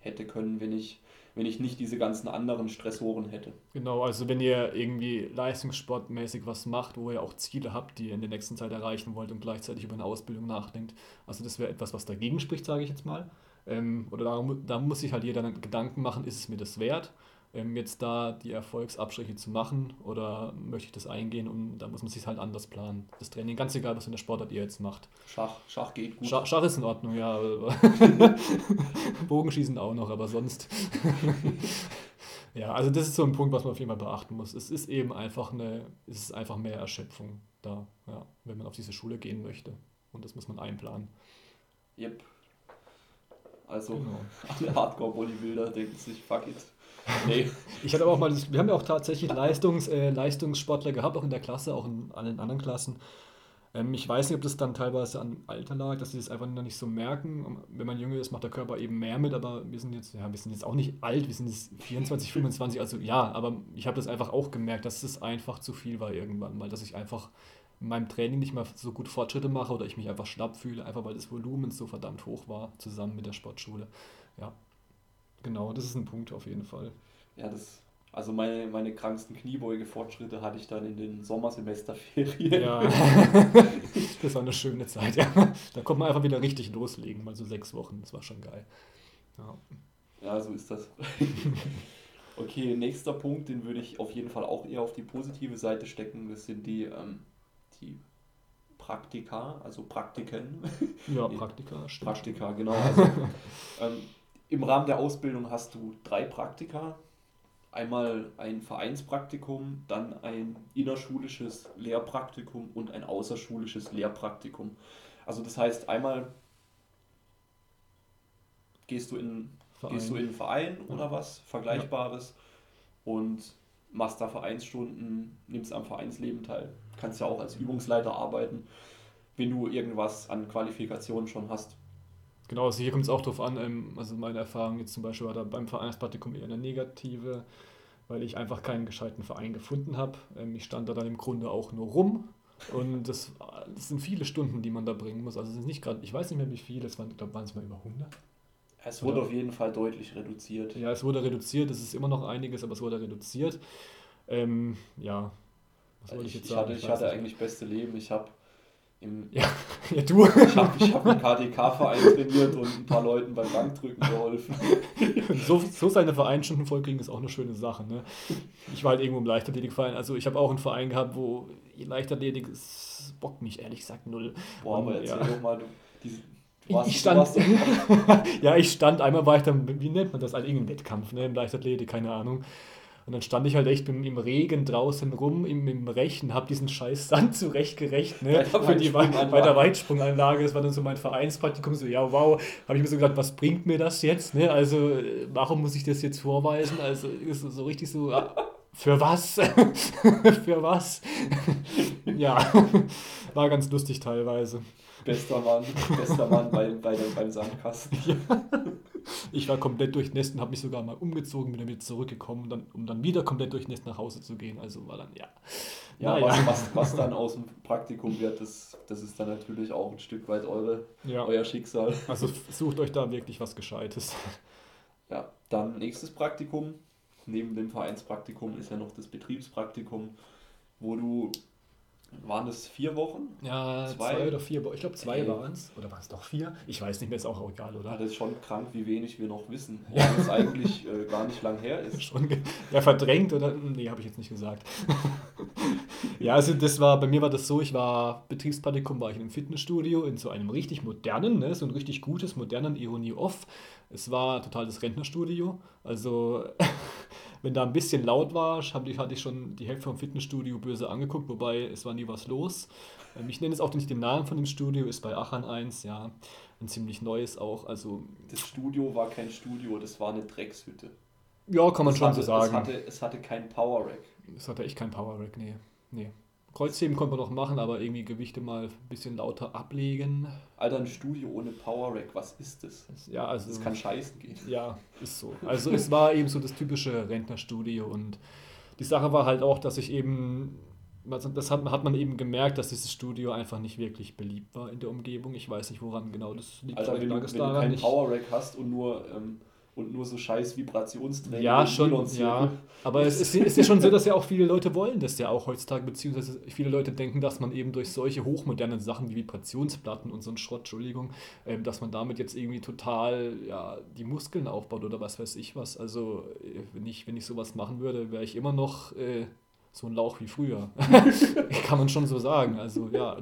hätte können, wenn ich, wenn ich nicht diese ganzen anderen Stressoren hätte. Genau, also wenn ihr irgendwie leistungssportmäßig was macht, wo ihr auch Ziele habt, die ihr in der nächsten Zeit erreichen wollt und gleichzeitig über eine Ausbildung nachdenkt, also das wäre etwas, was dagegen spricht, sage ich jetzt mal. Ähm, oder da, da muss sich halt jeder Gedanken machen, ist es mir das wert? Ähm, jetzt da die Erfolgsabstriche zu machen oder möchte ich das eingehen und da muss man sich halt anders planen. Das Training, ganz egal, was in der Sportart ihr jetzt macht. Schach, Schach geht gut. Schach, Schach ist in Ordnung, ja. Bogenschießen auch noch, aber sonst. ja, also das ist so ein Punkt, was man auf jeden Fall beachten muss. Es ist eben einfach eine, es ist einfach mehr Erschöpfung da, ja, wenn man auf diese Schule gehen möchte. Und das muss man einplanen. Yep. Also genau. alle Hardcore-Bodybuilder denken sich, fuck it, Nee. Ich hatte aber auch mal, wir haben ja auch tatsächlich Leistungs, äh, Leistungssportler gehabt, auch in der Klasse, auch in allen anderen Klassen. Ähm, ich weiß nicht, ob das dann teilweise an Alter lag, dass sie das einfach noch nicht so merken. Wenn man jünger ist, macht der Körper eben mehr mit, aber wir sind jetzt, ja, wir sind jetzt auch nicht alt, wir sind jetzt 24, 25, also ja, aber ich habe das einfach auch gemerkt, dass es einfach zu viel war irgendwann mal, dass ich einfach in meinem Training nicht mehr so gut Fortschritte mache oder ich mich einfach schlapp fühle, einfach weil das Volumen so verdammt hoch war, zusammen mit der Sportschule. Ja, Genau, das ist ein Punkt auf jeden Fall. Ja, das, Also meine, meine kranksten Kniebeuge-Fortschritte hatte ich dann in den Sommersemesterferien. Ja, das war eine schöne Zeit, ja. Da konnte man einfach wieder richtig loslegen, mal so sechs Wochen, das war schon geil. Ja, ja so ist das. okay, nächster Punkt, den würde ich auf jeden Fall auch eher auf die positive Seite stecken, das sind die, ähm, die Praktika, also Praktiken. Ja, Praktika, stimmt. Praktika, genau. Also, ähm, Im Rahmen der Ausbildung hast du drei Praktika, einmal ein Vereinspraktikum, dann ein innerschulisches Lehrpraktikum und ein außerschulisches Lehrpraktikum. Also das heißt, einmal gehst du in, gehst du in einen Verein ja. oder was, Vergleichbares ja. und machst da Vereinsstunden, nimmst am Vereinsleben teil. Kannst ja auch als Übungsleiter arbeiten, wenn du irgendwas an Qualifikationen schon hast. Genau, also hier kommt es auch darauf an, ähm, also meine Erfahrung jetzt zum Beispiel war da beim Vereinspraktikum eher eine negative, weil ich einfach keinen gescheiten Verein gefunden habe. Ähm, ich stand da dann im Grunde auch nur rum und das, das sind viele Stunden, die man da bringen muss. Also es ist nicht gerade, ich weiß nicht mehr wie viele, es waren, glaube waren es mal über 100. Es wurde Oder? auf jeden Fall deutlich reduziert. Ja, es wurde reduziert, es ist immer noch einiges, aber es wurde reduziert. Ähm, ja, was wollte ich, ich jetzt sagen? Hatte, ich, ich hatte eigentlich beste Leben. Ich habe im, ja, ja, du. Ich habe ich hab einen KDK-Verein trainiert und ein paar Leuten beim Bankdrücken geholfen. so, so seine Vereinsstunden vollkriegen ist auch eine schöne Sache. Ne? Ich war halt irgendwo im Leichtathletikverein. Also ich habe auch einen Verein gehabt, wo Leichtathletik ist, bockt mich ehrlich gesagt null. Boah, aber erzähl ja. doch mal, du, diese, warst, ich stand, ja, ich stand, einmal war ich dann, wie nennt man das, also irgendein Wettkampf, ne, im Leichtathletik, keine Ahnung. Und dann stand ich halt echt im, im Regen draußen rum im, im Rechen, habe diesen scheiß Sand zurechtgerecht, ne? Für die bei der Weitsprunganlage. Das war dann so mein Vereinspraktikum. So, ja, wow, habe ich mir so gedacht, was bringt mir das jetzt? Ne? Also, warum muss ich das jetzt vorweisen? Also, ist so richtig so. Ah, für was? für was? ja, war ganz lustig teilweise. Bester Mann, bester Mann bei, bei der, beim Sandkasten. Ja. Ich war komplett durchnässt und habe mich sogar mal umgezogen, bin wieder zurückgekommen, um dann, um dann wieder komplett durchnässt nach Hause zu gehen. Also war dann, ja. Ja, was, was, was, dann aus dem Praktikum wird, das, das ist dann natürlich auch ein Stück weit eure, ja. euer Schicksal. Also sucht euch da wirklich was Gescheites. Ja, dann nächstes Praktikum. Neben dem Vereinspraktikum ist ja noch das Betriebspraktikum, wo du waren es vier Wochen? Ja, zwei, zwei oder vier Wochen. Ich glaube, zwei waren es. Oder waren es doch vier? Ich weiß nicht mehr, ist auch egal, oder? Ja, das ist schon krank, wie wenig wir noch wissen. Ja. es eigentlich äh, gar nicht lang her ist. Schon ja, verdrängt oder? Nee, habe ich jetzt nicht gesagt. ja, also das war, bei mir war das so, ich war, Betriebspraktikum war ich in einem Fitnessstudio, in so einem richtig modernen, ne, so ein richtig gutes, modernen Ironie Off. Es war total das Rentnerstudio. Also wenn da ein bisschen laut war, hatte ich schon die Hälfte vom Fitnessstudio böse angeguckt, wobei es war nie was los. Ähm, ich nenne es auch nicht den Namen von dem Studio, ist bei Achan 1, ja, ein ziemlich neues auch. Also das Studio war kein Studio, das war eine Dreckshütte. Ja, kann man es schon hatte, so sagen. Es hatte, es hatte kein Power Rack. Es hatte echt kein Power Rack, nee. nee. Kreuzheben konnte man noch machen, aber irgendwie Gewichte mal ein bisschen lauter ablegen. Alter, ein Studio ohne Power Rack, was ist das? Ja, also. Das kann scheißen gehen. Ja, ist so. Also es war eben so das typische Rentnerstudio und die Sache war halt auch, dass ich eben. Das hat, hat man eben gemerkt, dass dieses Studio einfach nicht wirklich beliebt war in der Umgebung. Ich weiß nicht, woran genau das liegt. Alter, wenn du, wenn du keinen Power Rack hast und nur ähm, und nur so scheiß Vibrationstraining. Ja, schon, ja. Aber es ist, ist ja schon so, dass ja auch viele Leute wollen das ja auch heutzutage, beziehungsweise viele Leute denken, dass man eben durch solche hochmodernen Sachen wie Vibrationsplatten und so ein Schrott, Entschuldigung, ähm, dass man damit jetzt irgendwie total ja, die Muskeln aufbaut oder was weiß ich was. Also, äh, wenn ich, wenn ich sowas machen würde, wäre ich immer noch äh, so ein Lauch wie früher. Kann man schon so sagen. Also, ja.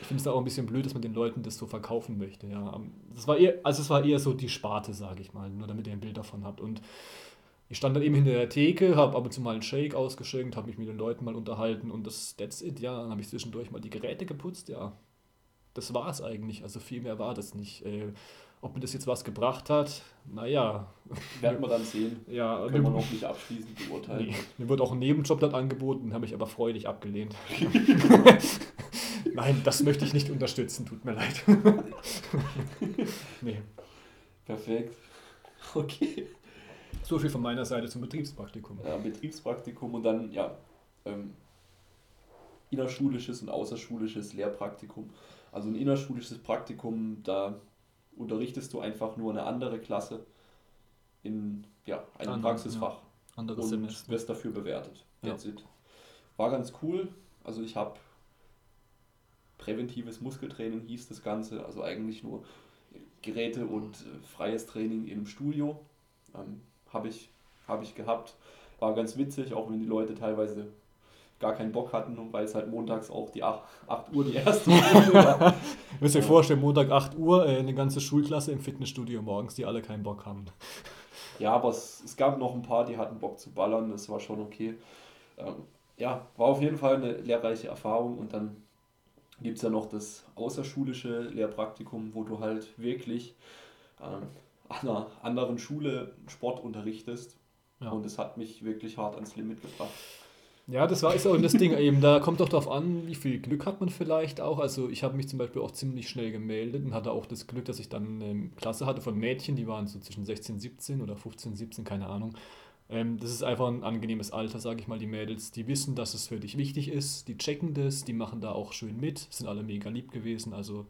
Ich finde es auch ein bisschen blöd, dass man den Leuten das so verkaufen möchte. Ja. Das war eher, also es war eher so die Sparte, sage ich mal, nur damit ihr ein Bild davon habt. Und ich stand dann eben hinter der Theke, habe ab und zu mal einen Shake ausgeschenkt, habe mich mit den Leuten mal unterhalten und das, that's it, ja. Dann habe ich zwischendurch mal die Geräte geputzt, ja. Das war es eigentlich, also viel mehr war das nicht. Äh, ob mir das jetzt was gebracht hat, naja. Werden wir dann sehen. Ja, Können wir noch nicht abschließend beurteilen. Nee, mir wurde auch ein Nebenjob dort angeboten, habe ich aber freudig abgelehnt. Nein, das möchte ich nicht unterstützen, tut mir leid. nee. Perfekt. Okay. So viel von meiner Seite zum Betriebspraktikum. Ja, Betriebspraktikum und dann, ja, ähm, innerschulisches und außerschulisches Lehrpraktikum. Also ein innerschulisches Praktikum, da unterrichtest du einfach nur eine andere Klasse in ja, einem Anderen, Praxisfach. Ja. Anderes und Semester. wirst dafür bewertet. That's ja. it. War ganz cool. Also ich habe präventives Muskeltraining hieß das Ganze, also eigentlich nur Geräte und äh, freies Training im Studio. Ähm, habe ich, hab ich gehabt. War ganz witzig, auch wenn die Leute teilweise gar keinen Bock hatten, weil es halt montags auch die 8, 8 Uhr die erste Stunde war. Müsst ihr euch vorstellen, Montag 8 Uhr, äh, eine ganze Schulklasse im Fitnessstudio morgens, die alle keinen Bock haben. Ja, aber es, es gab noch ein paar, die hatten Bock zu ballern, das war schon okay. Ähm, ja, war auf jeden Fall eine lehrreiche Erfahrung und dann gibt es ja noch das außerschulische Lehrpraktikum, wo du halt wirklich ähm, an einer anderen Schule Sport unterrichtest. Ja. Und es hat mich wirklich hart ans Limit gebracht. Ja, das war ist auch das Ding eben. Da kommt doch darauf an, wie viel Glück hat man vielleicht auch. Also ich habe mich zum Beispiel auch ziemlich schnell gemeldet und hatte auch das Glück, dass ich dann eine Klasse hatte von Mädchen, die waren so zwischen 16, 17 oder 15, 17, keine Ahnung. Ähm, das ist einfach ein angenehmes Alter, sage ich mal, die Mädels. Die wissen, dass es für dich wichtig ist, die checken das, die machen da auch schön mit, sind alle mega lieb gewesen. Also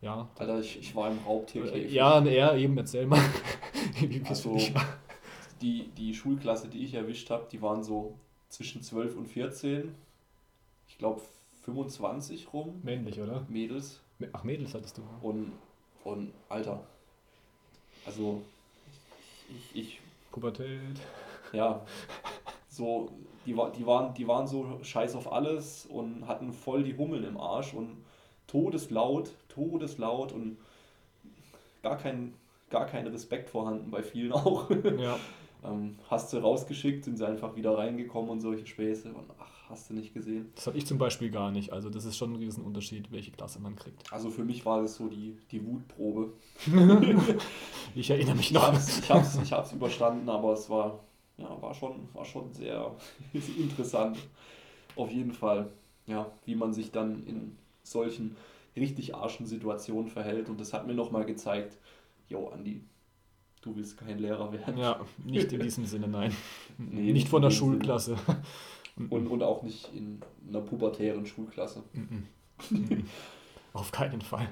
ja. Alter, ich, ich war im Raubtierkäfig. Ja, er eben, erzähl mal. wie also, die, die Schulklasse, die ich erwischt habe, die waren so zwischen 12 und 14. Ich glaube 25 rum. Männlich, oder? Mädels. Ach, Mädels hattest du. Und, und Alter. Also, ich. ich Pubertät. Ja. So, die, die, waren, die waren so scheiß auf alles und hatten voll die Hummeln im Arsch und todeslaut, todeslaut und gar kein, gar kein Respekt vorhanden bei vielen auch. Ja. Ähm, hast du rausgeschickt, sind sie einfach wieder reingekommen und solche Späße. Und ach, hast du nicht gesehen. Das habe ich zum Beispiel gar nicht. Also das ist schon ein Riesenunterschied, welche Klasse man kriegt. Also für mich war das so die, die Wutprobe. ich erinnere mich noch. Ich habe es ich hab's überstanden, aber es war, ja, war, schon, war schon sehr interessant. Auf jeden Fall, ja, wie man sich dann in solchen richtig arschen Situationen verhält. Und das hat mir nochmal gezeigt, jo, Andi, du willst kein Lehrer werden. Ja, nicht in diesem Sinne, nein. Nee, nicht von der Schulklasse. Und, und auch nicht in einer pubertären Schulklasse. Auf keinen Fall.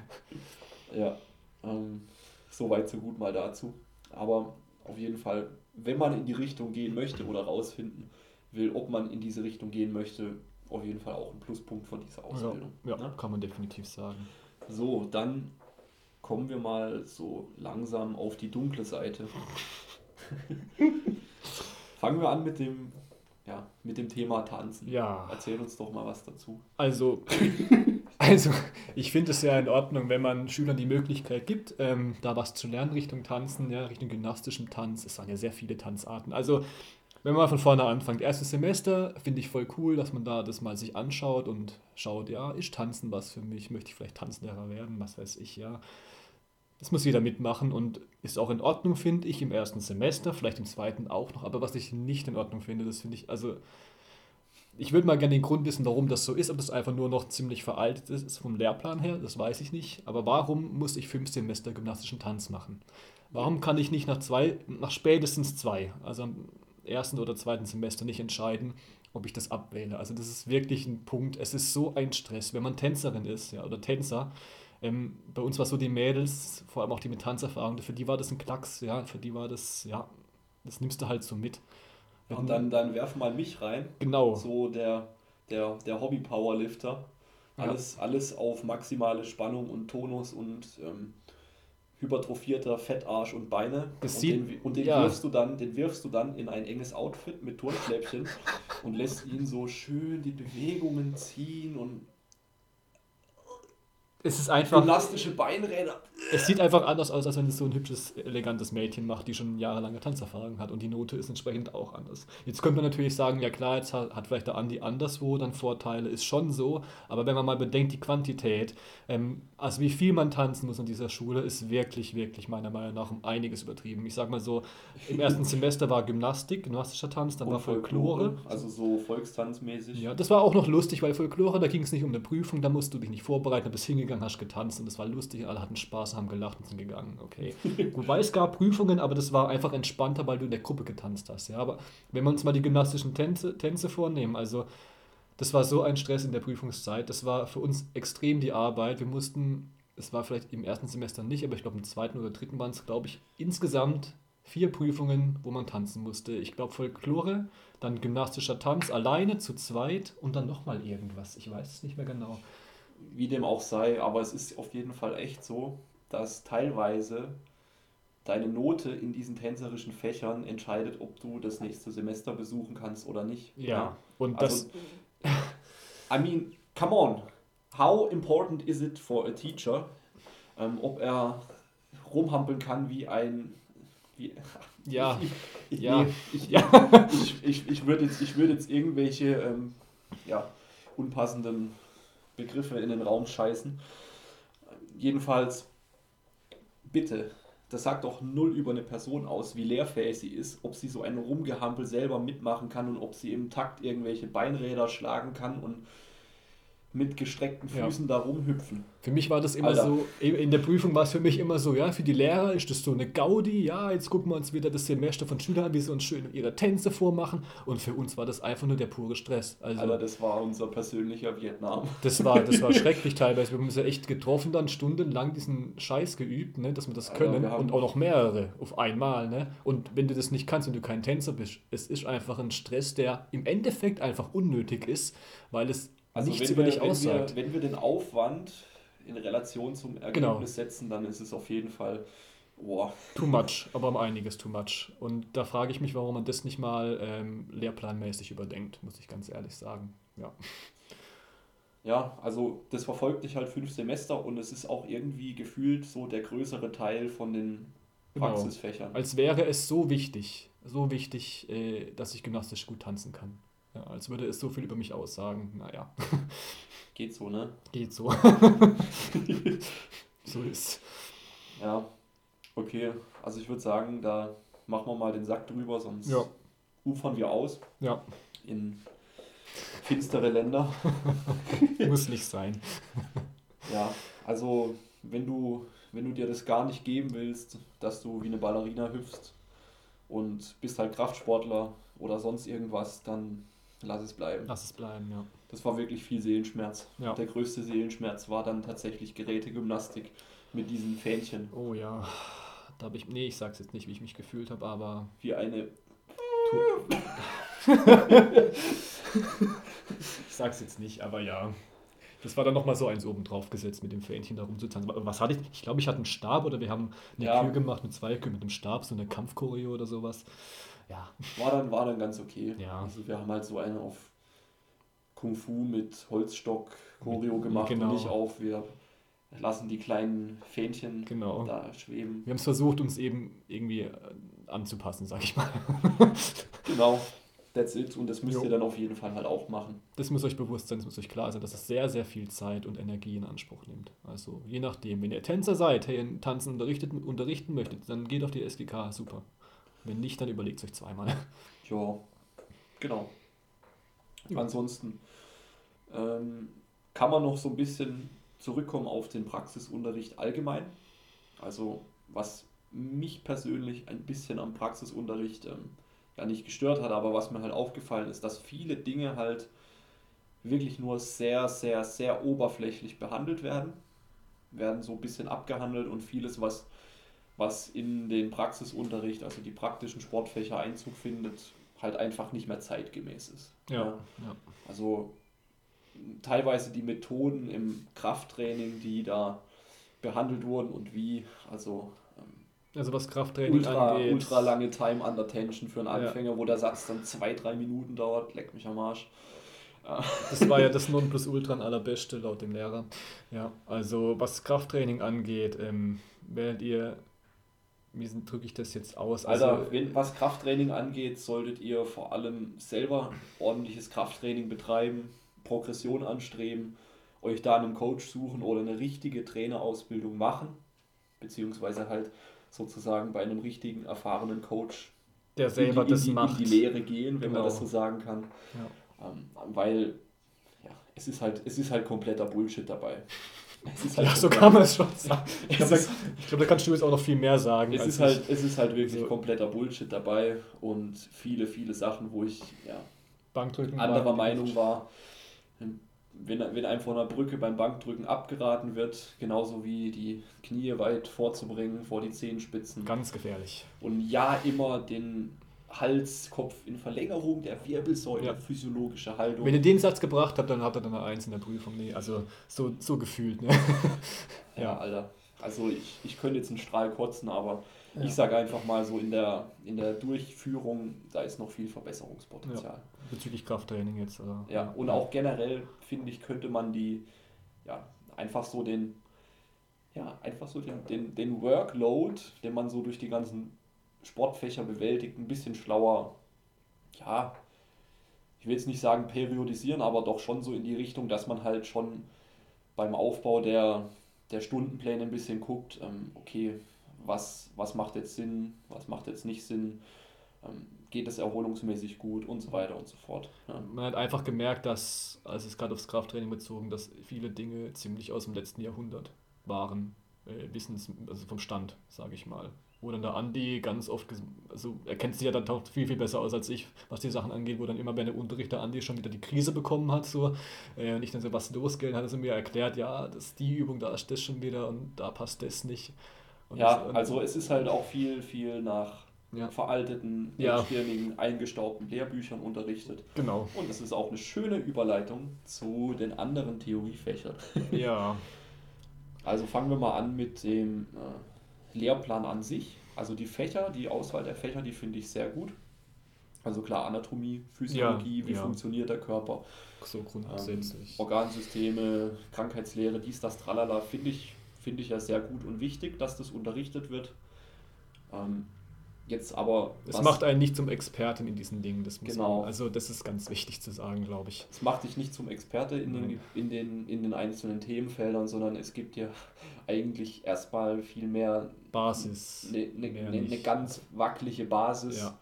Ja, ähm, so weit, so gut mal dazu. Aber auf jeden Fall, wenn man in die Richtung gehen möchte oder rausfinden will, ob man in diese Richtung gehen möchte, auf jeden Fall auch ein Pluspunkt von dieser Ausbildung. Ja, ja, ja. kann man definitiv sagen. So, dann kommen wir mal so langsam auf die dunkle Seite. Fangen wir an mit dem, ja, mit dem Thema Tanzen. Ja. Erzähl uns doch mal was dazu. Also, also ich finde es ja in Ordnung, wenn man Schülern die Möglichkeit gibt, ähm, da was zu lernen Richtung Tanzen, ja, Richtung gymnastischem Tanz. Es waren ja sehr viele Tanzarten. Also wenn man von vorne anfängt, erstes Semester finde ich voll cool, dass man da das mal sich anschaut und schaut, ja, ist Tanzen was für mich? Möchte ich vielleicht Tanzlehrer werden? Was weiß ich, ja. Das muss jeder mitmachen und ist auch in Ordnung, finde ich, im ersten Semester, vielleicht im zweiten auch noch. Aber was ich nicht in Ordnung finde, das finde ich, also ich würde mal gerne den Grund wissen, warum das so ist, ob das einfach nur noch ziemlich veraltet ist vom Lehrplan her, das weiß ich nicht. Aber warum muss ich fünf Semester gymnastischen Tanz machen? Warum kann ich nicht nach zwei, nach spätestens zwei, also am ersten oder zweiten Semester nicht entscheiden, ob ich das abwähle? Also das ist wirklich ein Punkt. Es ist so ein Stress, wenn man Tänzerin ist, ja, oder Tänzer ähm, bei uns war so die Mädels, vor allem auch die mit Tanzerfahrung, für die war das ein Klacks, ja, für die war das, ja, das nimmst du halt so mit. Und dann, dann werf mal mich rein. Genau. So der, der, der Hobby-Powerlifter. Alles, ja. alles auf maximale Spannung und Tonus und ähm, hypertrophierter Fettarsch und Beine. Das und sieht, den, und den, ja. wirfst du dann, den wirfst du dann in ein enges Outfit mit Turnschläppchen und lässt ihn so schön die Bewegungen ziehen und es ist einfach. Elastische Beinräder. Es sieht einfach anders aus, als wenn es so ein hübsches, elegantes Mädchen macht, die schon jahrelange Tanzerfahrung hat und die Note ist entsprechend auch anders. Jetzt könnte man natürlich sagen, ja klar, jetzt hat, hat vielleicht der Andi anderswo dann Vorteile, ist schon so, aber wenn man mal bedenkt, die Quantität, ähm, also wie viel man tanzen muss an dieser Schule, ist wirklich, wirklich meiner Meinung nach um einiges übertrieben. Ich sag mal so, im ersten Semester war Gymnastik, gymnastischer Tanz, dann und war Folklore. Also so volkstanzmäßig. Ja, das war auch noch lustig, weil Folklore, da ging es nicht um eine Prüfung, da musst du dich nicht vorbereiten, da bist hingegangen, hast getanzt und das war lustig, alle hatten Spaß, haben gelacht und sind gegangen. Okay. Wobei es gab Prüfungen, aber das war einfach entspannter, weil du in der Gruppe getanzt hast. Ja, aber wenn wir uns mal die gymnastischen Tänze, Tänze vornehmen, also das war so ein Stress in der Prüfungszeit. Das war für uns extrem die Arbeit. Wir mussten, es war vielleicht im ersten Semester nicht, aber ich glaube im zweiten oder dritten waren es, glaube ich, insgesamt vier Prüfungen, wo man tanzen musste. Ich glaube Folklore, dann gymnastischer Tanz alleine, zu zweit und dann nochmal irgendwas. Ich weiß es nicht mehr genau. Wie dem auch sei, aber es ist auf jeden Fall echt so, dass teilweise deine Note in diesen tänzerischen Fächern entscheidet, ob du das nächste Semester besuchen kannst oder nicht. Ja, und das. Also, I mean, come on. How important is it for a teacher, ähm, ob er rumhampeln kann wie ein. Wie, Ja, ich, ich, ja, nee, ich, ja. ich, ich, ich würde jetzt, ich würd jetzt irgendwelche ähm, ja, unpassenden Begriffe in den Raum scheißen. Jedenfalls, bitte, das sagt doch null über eine Person aus, wie lehrfähig sie ist, ob sie so einen Rumgehampel selber mitmachen kann und ob sie im Takt irgendwelche Beinräder schlagen kann und mit gestreckten Ja. Füßen da rumhüpfen. Für mich war das immer Alter. so, in der Prüfung war es für mich immer so, ja, für die Lehrer ist das so eine Gaudi, ja, jetzt gucken wir uns wieder das Semester von Schülern an, wie sie uns schön ihre Tänze vormachen und für uns war das einfach nur der pure Stress. Also Alter, das war unser persönlicher Vietnam. das war, das war schrecklich teilweise. Wir haben uns ja echt getroffen, dann stundenlang diesen Scheiß geübt, ne, dass wir das Alter, können wir haben- und auch noch mehrere auf einmal. Ne? Und wenn du das nicht kannst, wenn du kein Tänzer bist, es ist einfach ein Stress, der im Endeffekt einfach unnötig ist, weil es nichts Also wenn über wir, dich wenn aussagt. Wir, wenn wir den Aufwand in Relation zum Ergebnis Genau. setzen, dann ist es auf jeden Fall, boah, Too much, aber um einiges too much. Und da frage ich mich, warum man das nicht mal ähm, lehrplanmäßig überdenkt, muss ich ganz ehrlich sagen. Ja. ja, also das verfolgt dich halt fünf Semester und es ist auch irgendwie gefühlt so der größere Teil von den Genau. Praxisfächern. Als wäre es so wichtig, so wichtig, äh, dass ich gymnastisch gut tanzen kann. Ja, als würde es so viel über mich aussagen. Naja, Geht so, ne? geht so. so ist. Ja, okay. Also ich würde sagen, da machen wir mal den Sack drüber, sonst Ja. ufern wir aus Ja, in finstere Länder. muss nicht sein. Ja, also wenn du, wenn du dir das gar nicht geben willst, dass du wie eine Ballerina hüpfst und bist halt Kraftsportler oder sonst irgendwas, dann lass es bleiben. Lass es bleiben, ja. Das war wirklich viel Seelenschmerz. Ja. Der größte Seelenschmerz war dann tatsächlich Gerätegymnastik mit diesen Fähnchen. Oh ja. Da habe ich. Nee, ich sag's jetzt nicht, wie ich mich gefühlt habe, aber. Wie eine. Ich sag's jetzt nicht, aber ja. Das war dann nochmal so eins oben drauf gesetzt mit dem Fähnchen da rumzutanzen. Aber Was hatte ich? Ich glaube, ich hatte einen Stab oder wir haben eine Ja. Kür gemacht mit zwei Kühen mit einem Stab, so eine Kampfchoreo oder sowas. Ja, War dann, war dann ganz okay. Ja. Also wir haben halt so eine auf Kung Fu mit Holzstock Choreo gemacht genau. und nicht auf, wir lassen die kleinen Fähnchen genau. da schweben. Wir haben es versucht, uns eben irgendwie äh, anzupassen, sag ich mal. Genau, that's it. Und das müsst Jo. ihr dann auf jeden Fall halt auch machen. Das muss euch bewusst sein, das muss euch klar sein, dass es sehr, sehr viel Zeit und Energie in Anspruch nimmt. Also je nachdem, wenn ihr Tänzer seid, hey, Tanzen unterrichtet, unterrichten möchtet, dann geht auf die SGK, super. Wenn nicht, dann überlegt es euch zweimal. Ja, genau. Jo. Ansonsten ähm, kann man noch so ein bisschen zurückkommen auf den Praxisunterricht allgemein. Also was mich persönlich ein bisschen am Praxisunterricht ähm, ja nicht gestört hat, aber was mir halt aufgefallen ist, dass viele Dinge halt wirklich nur sehr, sehr, sehr oberflächlich behandelt werden, werden so ein bisschen abgehandelt und vieles, was, was in den Praxisunterricht, also die praktischen Sportfächer Einzug findet, halt einfach nicht mehr zeitgemäß ist. ja. Also teilweise die Methoden im Krafttraining, die da behandelt wurden und wie, also ähm, Also was Krafttraining ultra, angeht. ultra lange Time under Tension für einen Ja. Anfänger, wo der Satz dann zwei, drei Minuten dauert, leckt mich am Arsch. Das war ja das Nonplusultra an allerbeste laut dem Lehrer. Ja, also was Krafttraining angeht, ähm, werdet ihr, wie drücke ich das jetzt aus? Alter, Also, wenn, was Krafttraining angeht, solltet ihr vor allem selber ordentliches Krafttraining betreiben, Progression anstreben, euch da einen Coach suchen oder eine richtige Trainerausbildung machen, beziehungsweise halt sozusagen bei einem richtigen, erfahrenen Coach der selber in die, das in die, macht. in die Lehre gehen, wenn Genau. man das so sagen kann. Ähm, weil ja, es ist halt, es ist halt kompletter Bullshit dabei. Halt Ja, so kann man es schon sagen. Ich glaube, da, glaub, kannst du jetzt auch noch viel mehr sagen. Es ist, halt, es ist halt wirklich Also- kompletter Bullshit dabei und viele, viele Sachen, wo ich ja, Bankdrücken. anderer war- Meinung war. Wenn, wenn einem von der Brücke beim Bankdrücken abgeraten wird, genauso wie die Knie weit vorzubringen vor die Zehenspitzen. Ganz gefährlich. Und ja, immer den Hals, Kopf in Verlängerung der Wirbelsäule, Ja. physiologische Haltung. Wenn ihr den Satz gebracht habt, dann habt ihr dann eine Eins in der Prüfung. Nee, also so, so gefühlt. Ne? ja, Ja. Alter. Also ich, ich könnte jetzt einen Strahl kotzen, aber Ja. ich sage einfach mal so in der, in der Durchführung, da ist noch viel Verbesserungspotenzial. Bezüglich Krafttraining jetzt. Oder? Ja, und auch generell finde ich, könnte man die, ja, einfach so den, ja, einfach so den, den, den Workload, den man so durch die ganzen Sportfächer bewältigt, ein bisschen schlauer, ja, ich will jetzt nicht sagen periodisieren, aber doch schon so in die Richtung, dass man halt schon beim Aufbau der, der Stundenpläne ein bisschen guckt, ähm, okay, was, was macht jetzt Sinn, was macht jetzt nicht Sinn, ähm, geht es erholungsmäßig gut und so weiter und so fort. Ja. Man hat einfach gemerkt, dass, also es gerade aufs Krafttraining bezogen, dass viele Dinge ziemlich aus dem letzten Jahrhundert waren. Äh, Wissens, also vom Stand, sage ich mal. Wo dann der Andi ganz oft, also er kennt sich ja dann doch viel, viel besser aus als ich, was die Sachen angeht, wo dann immer bei der Unterricht der Andi schon wieder die Krise bekommen hat. So. Äh, und ich dann so, was losgeht, hat er so mir erklärt, ja, das ist die Übung, da ist das schon wieder und da passt das nicht. Und Ja, das, also es ist halt auch viel, viel nach Ja. veralteten, Ja. eingestaubten Lehrbüchern unterrichtet. Genau. Und es ist auch eine schöne Überleitung zu den anderen Theoriefächern. Ja. Also fangen wir mal an mit dem äh, Lehrplan an sich. Also die Fächer, die Auswahl der Fächer, die finde ich sehr gut. Also klar, Anatomie, Physiologie, Ja, wie ja. funktioniert der Körper, So ähm, grundsätzlich. Organsysteme, Krankheitslehre, dies, das, tralala, finde ich, finde ich ja sehr gut und wichtig, dass das unterrichtet wird. Ähm, jetzt aber. Es macht einen nicht zum Experten in diesen Dingen. Das muss Genau. man, also das ist ganz wichtig zu sagen, glaube ich. Es macht dich nicht zum Experte in den, in, den, in den einzelnen Themenfeldern, sondern es gibt dir eigentlich erstmal viel mehr Basis. eine, mehr eine, eine nicht. ganz wackelige Basis, Ja,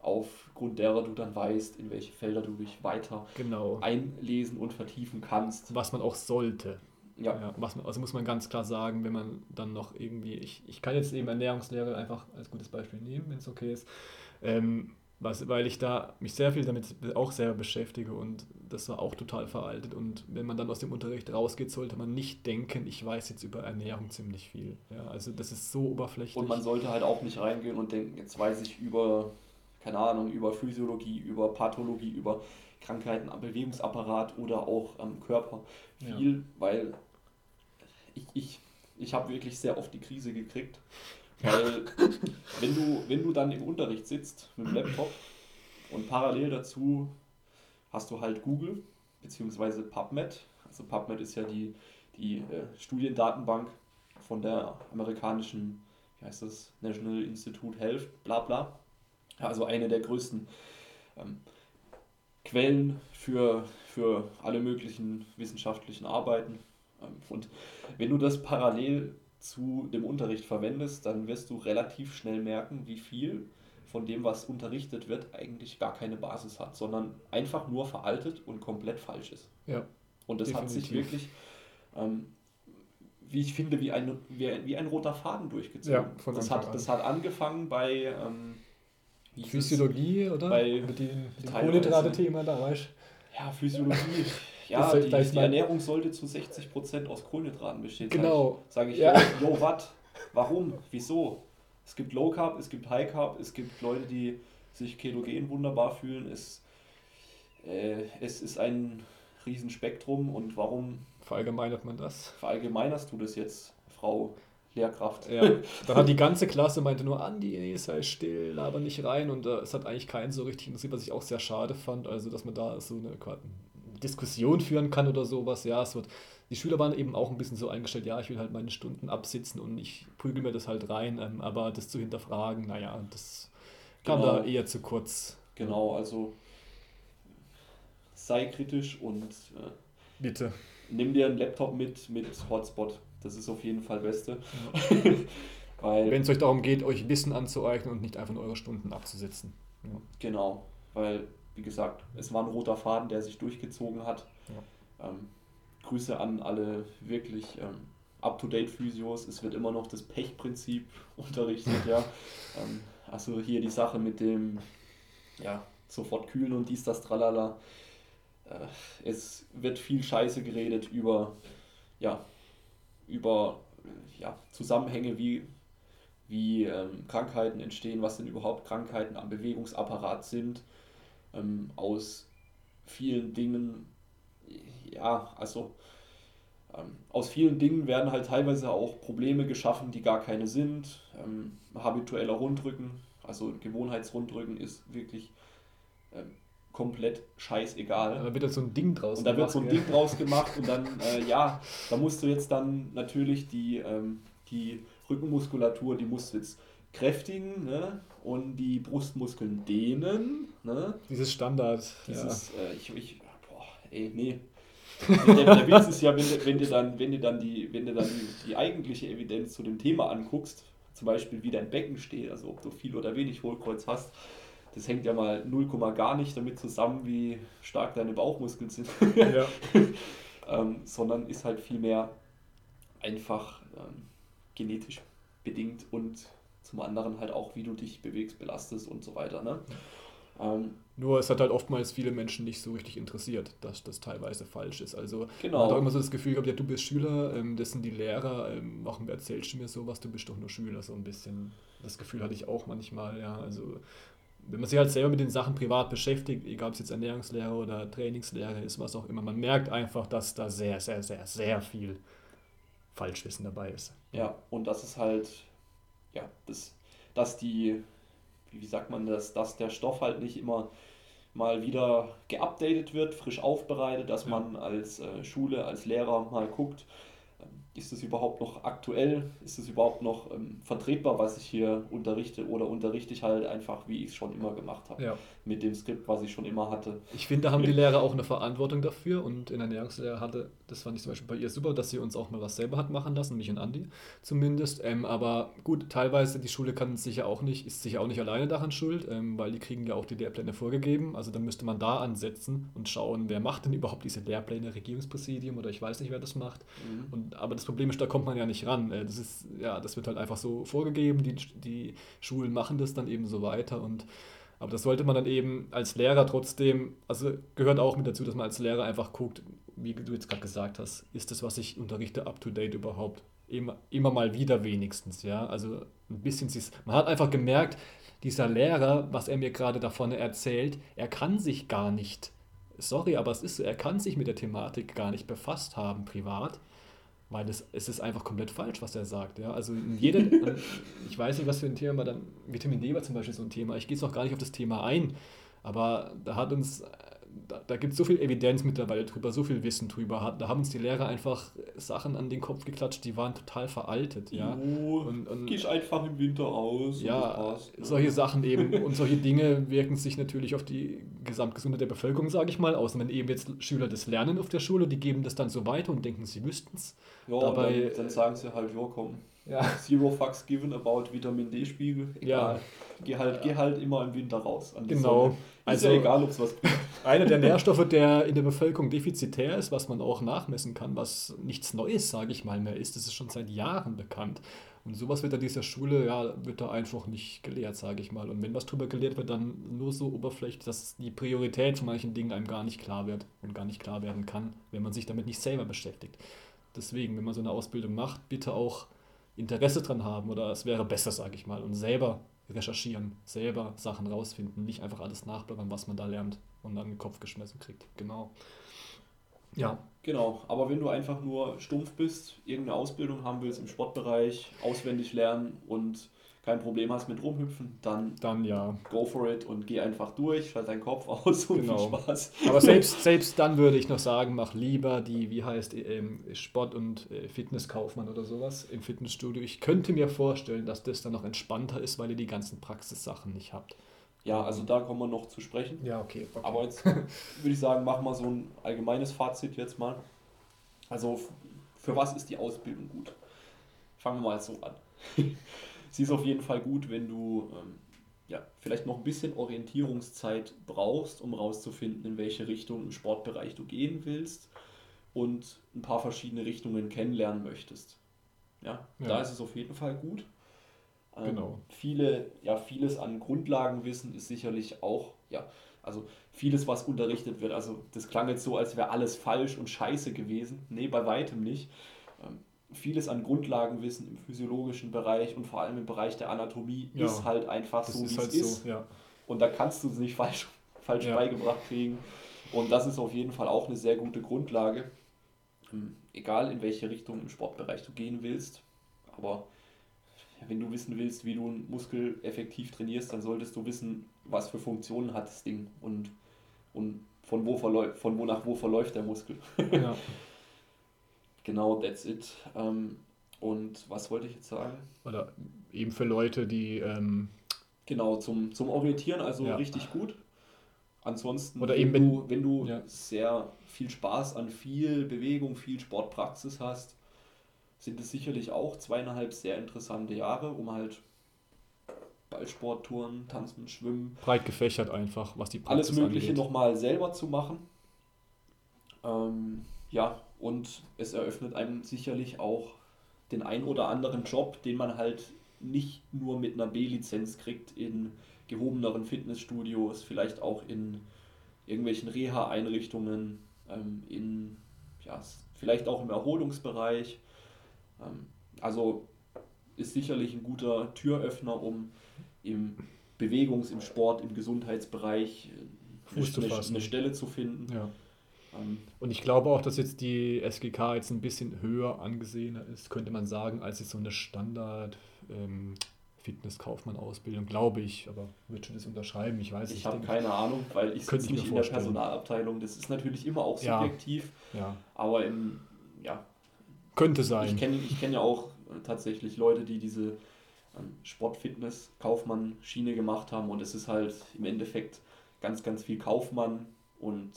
aufgrund derer du dann weißt, in welche Felder du dich weiter genau. einlesen und vertiefen kannst. Was man auch sollte. Ja, Ja, was also muss man ganz klar sagen, wenn man dann noch irgendwie, ich, ich kann jetzt eben Ernährungslehre einfach als gutes Beispiel nehmen, wenn es okay ist, ähm, was, weil ich da mich sehr viel damit auch selber beschäftige und das war auch total veraltet und wenn man dann aus dem Unterricht rausgeht, sollte man nicht denken, ich weiß jetzt über Ernährung ziemlich viel. Ja, also das ist so oberflächlich. und man sollte halt auch nicht reingehen und denken, jetzt weiß ich über, keine Ahnung, über Physiologie, über Pathologie, über Krankheiten am Bewegungsapparat oder auch am Körper Ja. viel, weil ich, ich, ich habe wirklich sehr oft die Krise gekriegt. Weil wenn du, wenn du dann im Unterricht sitzt mit dem Laptop und parallel dazu hast du halt Google beziehungsweise PubMed. Also PubMed ist ja die, die äh, Studiendatenbank von der amerikanischen, wie heißt das, National Institute Health, bla bla. Ja, also eine der größten ähm, Quellen für, für alle möglichen wissenschaftlichen Arbeiten. Ähm, und wenn du das parallel zu dem Unterricht verwendest, dann wirst du relativ schnell merken, wie viel von dem, was unterrichtet wird, eigentlich gar keine Basis hat, sondern einfach nur veraltet und komplett falsch ist. Ja. Und das hat sich Definitiv. wirklich, ähm, wie ich finde, wie ein, wie, ein- wie ein roter Faden durchgezogen. Ja, das, hat, das hat angefangen bei ähm? Physiologie, oder? Bei- mit dem, dem. Kohlenhydrate-Thema da, weißt Ja, Physiologie. Ja, die, die Ernährung sollte zu 60% aus Kohlenhydraten bestehen. Genau. Sage ich, Ja. sag ich yo, yo, wat? Warum? Wieso? Es gibt Low Carb, es gibt High Carb, es gibt Leute, die sich ketogen wunderbar fühlen. Es, äh, es ist ein Riesenspektrum und warum Verallgemeinert man das? verallgemeinerst du das jetzt, Frau Lehrkraft? Ja, dann hat die ganze Klasse meinte nur, Andi, sei still, laber nicht rein und äh, es hat eigentlich keinen so richtig interessiert, was ich auch sehr schade fand, also dass man da so eine Diskussion führen kann oder sowas, ja, es wird, die Schüler waren eben auch ein bisschen so eingestellt, ja, ich will halt meine Stunden absitzen und ich prügel mir das halt rein, ähm, aber das zu hinterfragen, naja, das kam Genau. da eher zu kurz. Genau, also sei kritisch und äh, Bitte. nimm dir einen Laptop mit mit Hotspot. Das ist auf jeden Fall Beste. Wenn es euch darum geht, euch Wissen anzueignen und nicht einfach nur eure Stunden abzusitzen. Ja. genau, weil, wie gesagt, es war ein roter Faden, der sich durchgezogen hat. Ähm, Grüße an alle wirklich ähm, up-to-date-Physios. Es wird immer noch das Pechprinzip unterrichtet, ja. Ähm, also hier die Sache mit dem, ja, sofort kühlen und dies, das, tralala. äh, es wird viel Scheiße geredet über, ja, über ja, Zusammenhänge, wie, wie ähm, Krankheiten entstehen, was denn überhaupt Krankheiten am Bewegungsapparat sind, ähm, aus vielen Dingen, ja, also ähm, aus vielen Dingen werden halt teilweise auch Probleme geschaffen, die gar keine sind. Ähm, habitueller Rundrücken, also Gewohnheitsrundrücken ist wirklich ähm, komplett scheißegal. Da wird jetzt so ein Ding draus gemacht. Und da wird so ein ja. Ding draus gemacht und dann, äh, ja, da musst du jetzt dann natürlich die, ähm, die Rückenmuskulatur, die musst du jetzt kräftigen ne? Und die Brustmuskeln dehnen. Ne? Dieses Standard. Dieses, ja. äh, ich, ich, boah, ey, nee. Der, der Witz ist ja, wenn, wenn du dann, wenn du dann, die, wenn du dann die, die eigentliche Evidenz zu dem Thema anguckst, zum Beispiel wie dein Becken steht, also ob du viel oder wenig Hohlkreuz hast, das hängt ja mal 0, gar nicht damit zusammen, wie stark deine Bauchmuskeln sind, ja. ähm, sondern ist halt vielmehr einfach ähm, genetisch bedingt und zum anderen halt auch, wie du dich bewegst, belastest und so weiter. Ne? Ähm, Nur es hat halt oftmals viele Menschen nicht so richtig interessiert, dass das teilweise falsch ist. Also genau. man hat auch immer so das Gefühl gehabt, ja, du bist Schüler, ähm, das sind die Lehrer, ähm, warum erzählst du mir sowas, du bist doch nur Schüler, so ein bisschen. Das Gefühl hatte ich auch manchmal, ja. Also wenn man sich halt selber mit den Sachen privat beschäftigt, egal ob es jetzt Ernährungslehre oder Trainingslehre ist, was auch immer, man merkt einfach, dass da sehr, sehr, sehr, sehr viel Falschwissen dabei ist. Ja, und das ist halt, ja, das, dass die wie sagt man das, dass der Stoff halt nicht immer mal wieder geupdatet wird, frisch aufbereitet, dass man als äh, Schule, als Lehrer mal guckt, ist es überhaupt noch aktuell? Ist es überhaupt noch ähm, vertretbar, was ich hier unterrichte? Oder unterrichte ich halt einfach, wie ich es schon immer gemacht habe? Ja. Mit dem Skript, was ich schon immer hatte. Ich finde, da haben die Lehrer auch eine Verantwortung dafür. Und in der Ernährungslehre hatte, das fand ich zum Beispiel bei ihr super, dass sie uns auch mal was selber hat machen lassen, mich und Andi zumindest. Ähm, aber gut, teilweise, die Schule kann sicher auch nicht, ist sicher auch nicht alleine daran schuld, ähm, weil die kriegen ja auch die Lehrpläne vorgegeben. Also dann müsste man da ansetzen und schauen, wer macht denn überhaupt diese Lehrpläne, Regierungspräsidium oder ich weiß nicht, wer das macht. Mhm. Und, aber das Problem ist, da kommt man ja nicht ran. Äh, das ist, ja, das wird halt einfach so vorgegeben, die, die Schulen machen das dann eben so weiter und aber das sollte man dann eben als Lehrer trotzdem, also gehört auch mit dazu, dass man als Lehrer einfach guckt, wie du jetzt gerade gesagt hast, ist das, was ich unterrichte, up to date überhaupt? Immer, immer mal wieder wenigstens, ja. Also ein bisschen, man hat einfach gemerkt, dieser Lehrer, was er mir gerade davon erzählt, er kann sich gar nicht, sorry, aber es ist so, er kann sich mit der Thematik gar nicht befasst haben privat weil das, es ist einfach komplett falsch, was er sagt. Ja? Also jeder, ich weiß nicht, was für ein Thema dann, Vitamin D war zum Beispiel so ein Thema, ich gehe jetzt auch gar nicht auf das Thema ein, aber da hat uns da, da gibt es so viel Evidenz mittlerweile drüber, so viel Wissen drüber. Da haben uns die Lehrer einfach Sachen an den Kopf geklatscht, die waren total veraltet. Ja. Jo, und, und, gehst einfach im Winter aus. Ja, passt, ne? solche Sachen eben. und solche Dinge wirken sich natürlich auf die Gesamtgesundheit der Bevölkerung, sage ich mal, aus. wenn eben jetzt Schüler das lernen auf der Schule, die geben das dann so weiter und denken, sie wüssten es. Ja, Dabei, dann, dann, sagen sie halt, ja komm, ja. Zero fucks given about Vitamin D-Spiegel. Ja. Geh halt, geh halt immer im Winter raus. genau. Also, ist ja egal, ob es was bringt. Einer der Nährstoffe, der in der Bevölkerung defizitär ist, was man auch nachmessen kann, was nichts Neues, sage ich mal, mehr ist, das ist schon seit Jahren bekannt. Und sowas wird an dieser Schule, ja, wird da einfach nicht gelehrt, sage ich mal. Und wenn was drüber gelehrt wird, dann nur so oberflächlich, dass die Priorität von manchen Dingen einem gar nicht klar wird und gar nicht klar werden kann, wenn man sich damit nicht selber beschäftigt. Deswegen, wenn man so eine Ausbildung macht, bitte auch Interesse dran haben oder es wäre besser, sage ich mal, und selber recherchieren, selber Sachen rausfinden, nicht einfach alles nachblättern, was man da lernt und dann den Kopf geschmissen kriegt. Genau. Ja. Genau, aber wenn du einfach nur stumpf bist, irgendeine Ausbildung haben willst im Sportbereich, auswendig lernen und kein Problem hast mit rumhüpfen, dann, dann ja. go for it und geh einfach durch, schalt deinen Kopf aus und genau. viel Spaß. Aber selbst, selbst dann würde ich noch sagen, mach lieber die, wie heißt, ähm, Sport- und äh, Fitnesskaufmann oder sowas im Fitnessstudio. Ich könnte mir vorstellen, dass das dann noch entspannter ist, weil ihr die ganzen Praxissachen nicht habt. Ja, also da kommen wir noch zu sprechen. Ja, okay. okay. Aber jetzt würde ich sagen, machen wir so ein allgemeines Fazit jetzt mal. Also für was ist die Ausbildung gut? Fangen wir mal so an. sie ist auf jeden Fall gut, wenn du ähm, ja, vielleicht noch ein bisschen Orientierungszeit brauchst, um rauszufinden, in welche Richtung im Sportbereich du gehen willst und ein paar verschiedene Richtungen kennenlernen möchtest. Ja, ja. da ist es auf jeden Fall gut. Ähm, genau. Viele, ja, vieles an Grundlagenwissen ist sicherlich auch ja, also vieles, was unterrichtet wird, also das klang jetzt so, als wäre alles falsch und scheiße gewesen. Nee, bei weitem nicht. Ähm, vieles an Grundlagenwissen im physiologischen Bereich und vor allem im Bereich der Anatomie ja, ist halt einfach so, wie halt es ist. So, ja. Und da kannst du es nicht falsch, falsch ja. beigebracht kriegen. Und das ist auf jeden Fall auch eine sehr gute Grundlage. Ähm, egal in welche Richtung im Sportbereich du gehen willst. Aber wenn du wissen willst, wie du einen Muskel effektiv trainierst, dann solltest du wissen, was für Funktionen hat das Ding und, und von, wo verläuft, von wo nach wo verläuft der Muskel. Ja. genau, that's it. Ähm, und was wollte ich jetzt sagen? Oder eben für Leute, die. Ähm genau, zum, zum Orientieren, also ja. richtig gut. Ansonsten, Oder eben, wenn du, wenn du ja. sehr viel Spaß an viel Bewegung, viel Sportpraxis hast, sind es sicherlich auch zweieinhalb sehr interessante Jahre, um halt Ballsport, Touren, Tanzen, Schwimmen. Breit gefächert einfach, was die Praxis Alles Mögliche nochmal selber zu machen. Ähm, ja, und es eröffnet einem sicherlich auch den ein oder anderen Job, den man halt nicht nur mit einer B-Lizenz kriegt in gehobeneren Fitnessstudios, vielleicht auch in irgendwelchen Reha-Einrichtungen, ähm, in ja, vielleicht auch im Erholungsbereich. Ähm, also ist sicherlich ein guter Türöffner, um im Bewegungs-, im Sport, im Gesundheitsbereich Fuß eine, eine Stelle zu finden. Ja. Ähm, und ich glaube auch, dass jetzt die SGK jetzt ein bisschen höher angesehen ist, könnte man sagen, als jetzt so eine Standard ähm, Fitnesskaufmann-Ausbildung, glaube ich, aber würde schon das unterschreiben, ich weiß Ich habe keine Ahnung, weil ich sitze nicht in der Personalabteilung, das ist natürlich immer auch subjektiv, ja, ja. aber im, ja. Könnte sein. Ich kenne ich kenn ja auch tatsächlich Leute, die diese ähm, Sport-Fitness-Kaufmann-Schiene gemacht haben und es ist halt im Endeffekt ganz, ganz viel Kaufmann und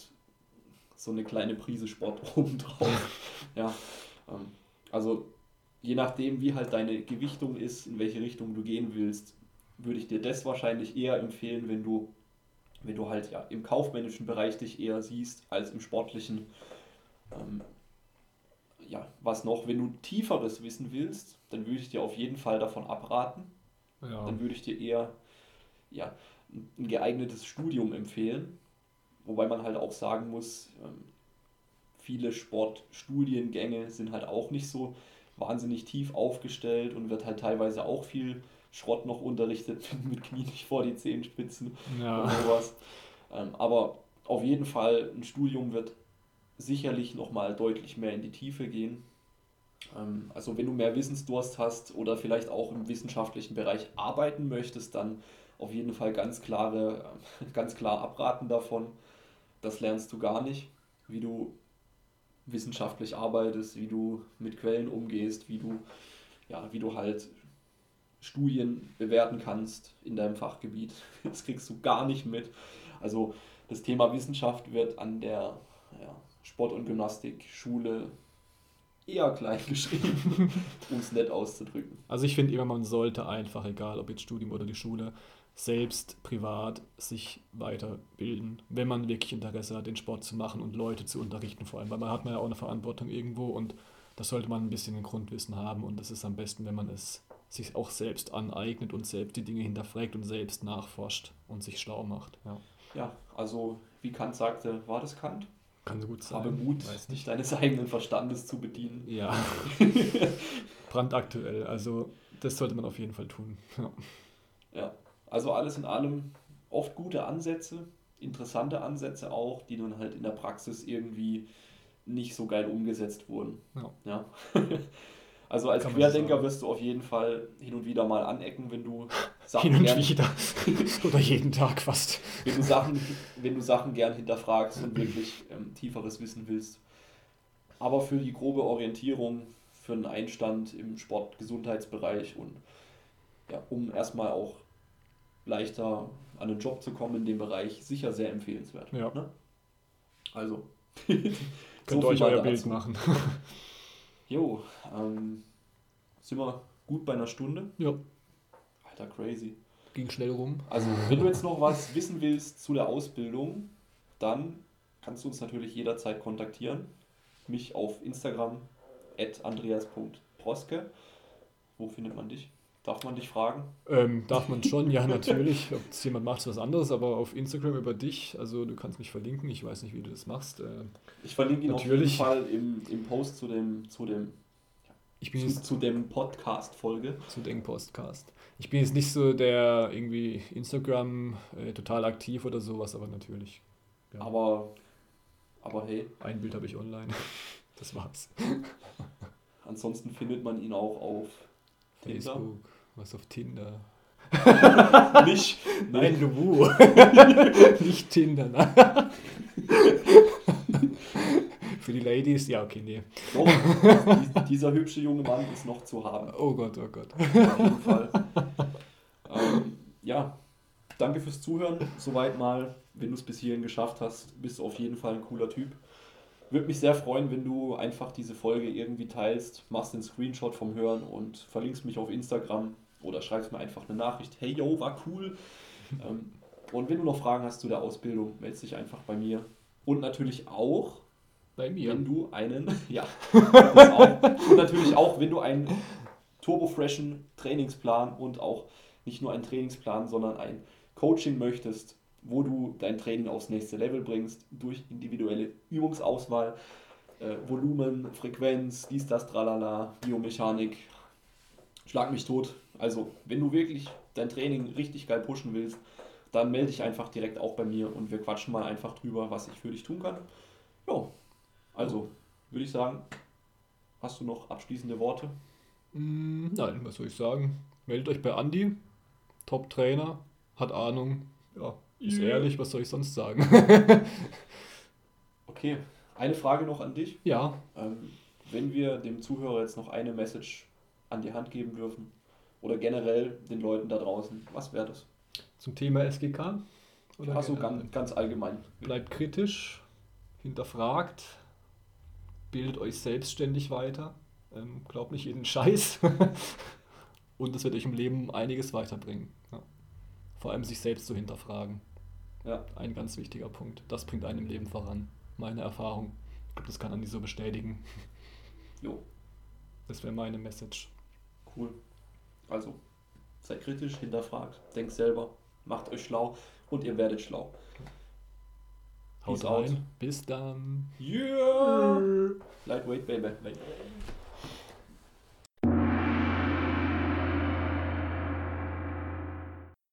so eine kleine Prise Sport obendrauf. ja, ähm, also je nachdem, wie halt deine Gewichtung ist, in welche Richtung du gehen willst, würde ich dir das wahrscheinlich eher empfehlen, wenn du, wenn du halt ja im kaufmännischen Bereich dich eher siehst als im sportlichen. Ähm, ja, was noch, wenn du tieferes wissen willst, dann würde ich dir auf jeden Fall davon abraten. Ja. Dann würde ich dir eher ja, ein geeignetes Studium empfehlen. Wobei man halt auch sagen muss, ähm, viele Sportstudiengänge sind halt auch nicht so wahnsinnig tief aufgestellt und wird halt teilweise auch viel Schrott noch unterrichtet mit Knie nicht vor die Zehenspitzen ja. und sowas. Ähm, aber auf jeden Fall, ein Studium wird sicherlich nochmal deutlich mehr in die Tiefe gehen. Ähm, also wenn du mehr Wissensdurst hast oder vielleicht auch im wissenschaftlichen Bereich arbeiten möchtest, dann auf jeden Fall ganz, klare, ganz klar abraten davon. Das lernst du gar nicht, wie du wissenschaftlich arbeitest, wie du mit Quellen umgehst, wie du, ja, wie du halt Studien bewerten kannst in deinem Fachgebiet. Das kriegst du gar nicht mit. Also das Thema Wissenschaft wird an der ja, Sport- und Gymnastikschule eher klein geschrieben, um es nett auszudrücken. Also ich finde immer, man sollte einfach, egal ob jetzt Studium oder die Schule, selbst privat sich weiterbilden, wenn man wirklich Interesse hat, den Sport zu machen und Leute zu unterrichten vor allem, weil man hat man ja auch eine Verantwortung irgendwo und das sollte man ein bisschen ein Grundwissen haben und das ist am besten, wenn man es sich auch selbst aneignet und selbst die Dinge hinterfragt und selbst nachforscht und sich schlau macht. Ja, ja also wie Kant sagte, war das Kant? Kann so gut sein. Habe Mut, dich deines eigenen Verstandes zu bedienen. Ja. Brandaktuell. Also das sollte man auf jeden Fall tun. Ja. ja. Also alles in allem oft gute Ansätze, interessante Ansätze auch, die dann halt in der Praxis irgendwie nicht so geil umgesetzt wurden. Ja. ja. Also als Querdenker wirst du auf jeden Fall hin und wieder mal anecken, wenn du Sachen hin und gern, wieder oder jeden Tag fast. Wenn du Sachen, wenn du Sachen gern hinterfragst und wirklich ähm, tieferes Wissen willst. Aber für die grobe Orientierung, für einen Einstand im Sport-Gesundheitsbereich und ja, um erstmal auch leichter an einen Job zu kommen in dem Bereich, sicher sehr empfehlenswert. Ja. Ne? Also. Könnt so euch euer Bild machen. Jo, ähm, sind wir gut bei einer Stunde? Ja. Alter, crazy. Ging schnell rum. Also, wenn du jetzt noch was wissen willst zu der Ausbildung, dann kannst du uns natürlich jederzeit kontaktieren. Mich auf Instagram, andreas.proske. Wo findet man dich? Darf man dich fragen? Ähm, darf man schon, ja, natürlich. Ob es jemand macht, ist was anderes, aber auf Instagram über dich, also du kannst mich verlinken, ich weiß nicht, wie du das machst. Äh, ich verlinke ihn natürlich. auf jeden Fall im, im Post zu dem, zu dem, ich bin zu, jetzt, zu dem Podcast-Folge. Zu dem Podcast. Ich bin jetzt nicht so der irgendwie Instagram äh, total aktiv oder sowas, aber natürlich. Ja. Aber, aber hey. Ein Bild habe ich online. Das war's. Ansonsten findet man ihn auch auf Facebook. Tinder. Was auf Tinder? nicht. Nein, Lubu. nicht Tinder, nein. Für die Ladies, ja, okay, nee. Doch, dieser hübsche junge Mann ist noch zu haben. Oh Gott, oh Gott. Auf jeden Fall. Ähm, ja, danke fürs Zuhören. Soweit mal, wenn du es bis hierhin geschafft hast, bist du auf jeden Fall ein cooler Typ. Würde mich sehr freuen, wenn du einfach diese Folge irgendwie teilst, machst den Screenshot vom Hören und verlinkst mich auf Instagram oder schreibst mir einfach eine Nachricht. Hey yo, war cool. Ähm, und wenn du noch Fragen hast zu der Ausbildung, melde dich einfach bei mir. Und natürlich auch, bei mir. wenn du einen, ja, das auch. Und natürlich auch, wenn du einen turbofreshen Trainingsplan und auch nicht nur einen Trainingsplan, sondern ein Coaching möchtest, wo du dein Training aufs nächste Level bringst durch individuelle Übungsauswahl, äh, Volumen, Frequenz, dies, das, tralala, Biomechanik, schlag mich tot. Also, wenn du wirklich dein Training richtig geil pushen willst, dann melde dich einfach direkt auch bei mir und wir quatschen mal einfach drüber, was ich für dich tun kann. Ja, also würde ich sagen, hast du noch abschließende Worte? Mm, nein, was soll ich sagen? Meldet euch bei Andy, Top-Trainer, hat Ahnung, ja, ist yeah. ehrlich, was soll ich sonst sagen? okay, eine Frage noch an dich. Ja. Ähm, wenn wir dem Zuhörer jetzt noch eine Message an die Hand geben dürfen oder generell den Leuten da draußen, was wäre das? Zum Thema SGK? Oder Achso, ganz, ganz allgemein. Bleibt kritisch, hinterfragt, bildet euch selbstständig weiter, ähm, glaubt nicht jeden Scheiß und das wird euch im Leben einiges weiterbringen. Ja. Vor allem sich selbst zu hinterfragen. Ja. Ein ganz wichtiger Punkt. Das bringt einen im Leben voran. Meine Erfahrung. Ich glaube, das kann Andi so bestätigen. Jo. Das wäre meine Message. Cool. Also, seid kritisch, hinterfragt, denkt selber, macht euch schlau und ihr werdet schlau. Haut rein. Bis dann. Yeah! Lightweight, baby. Lightweight.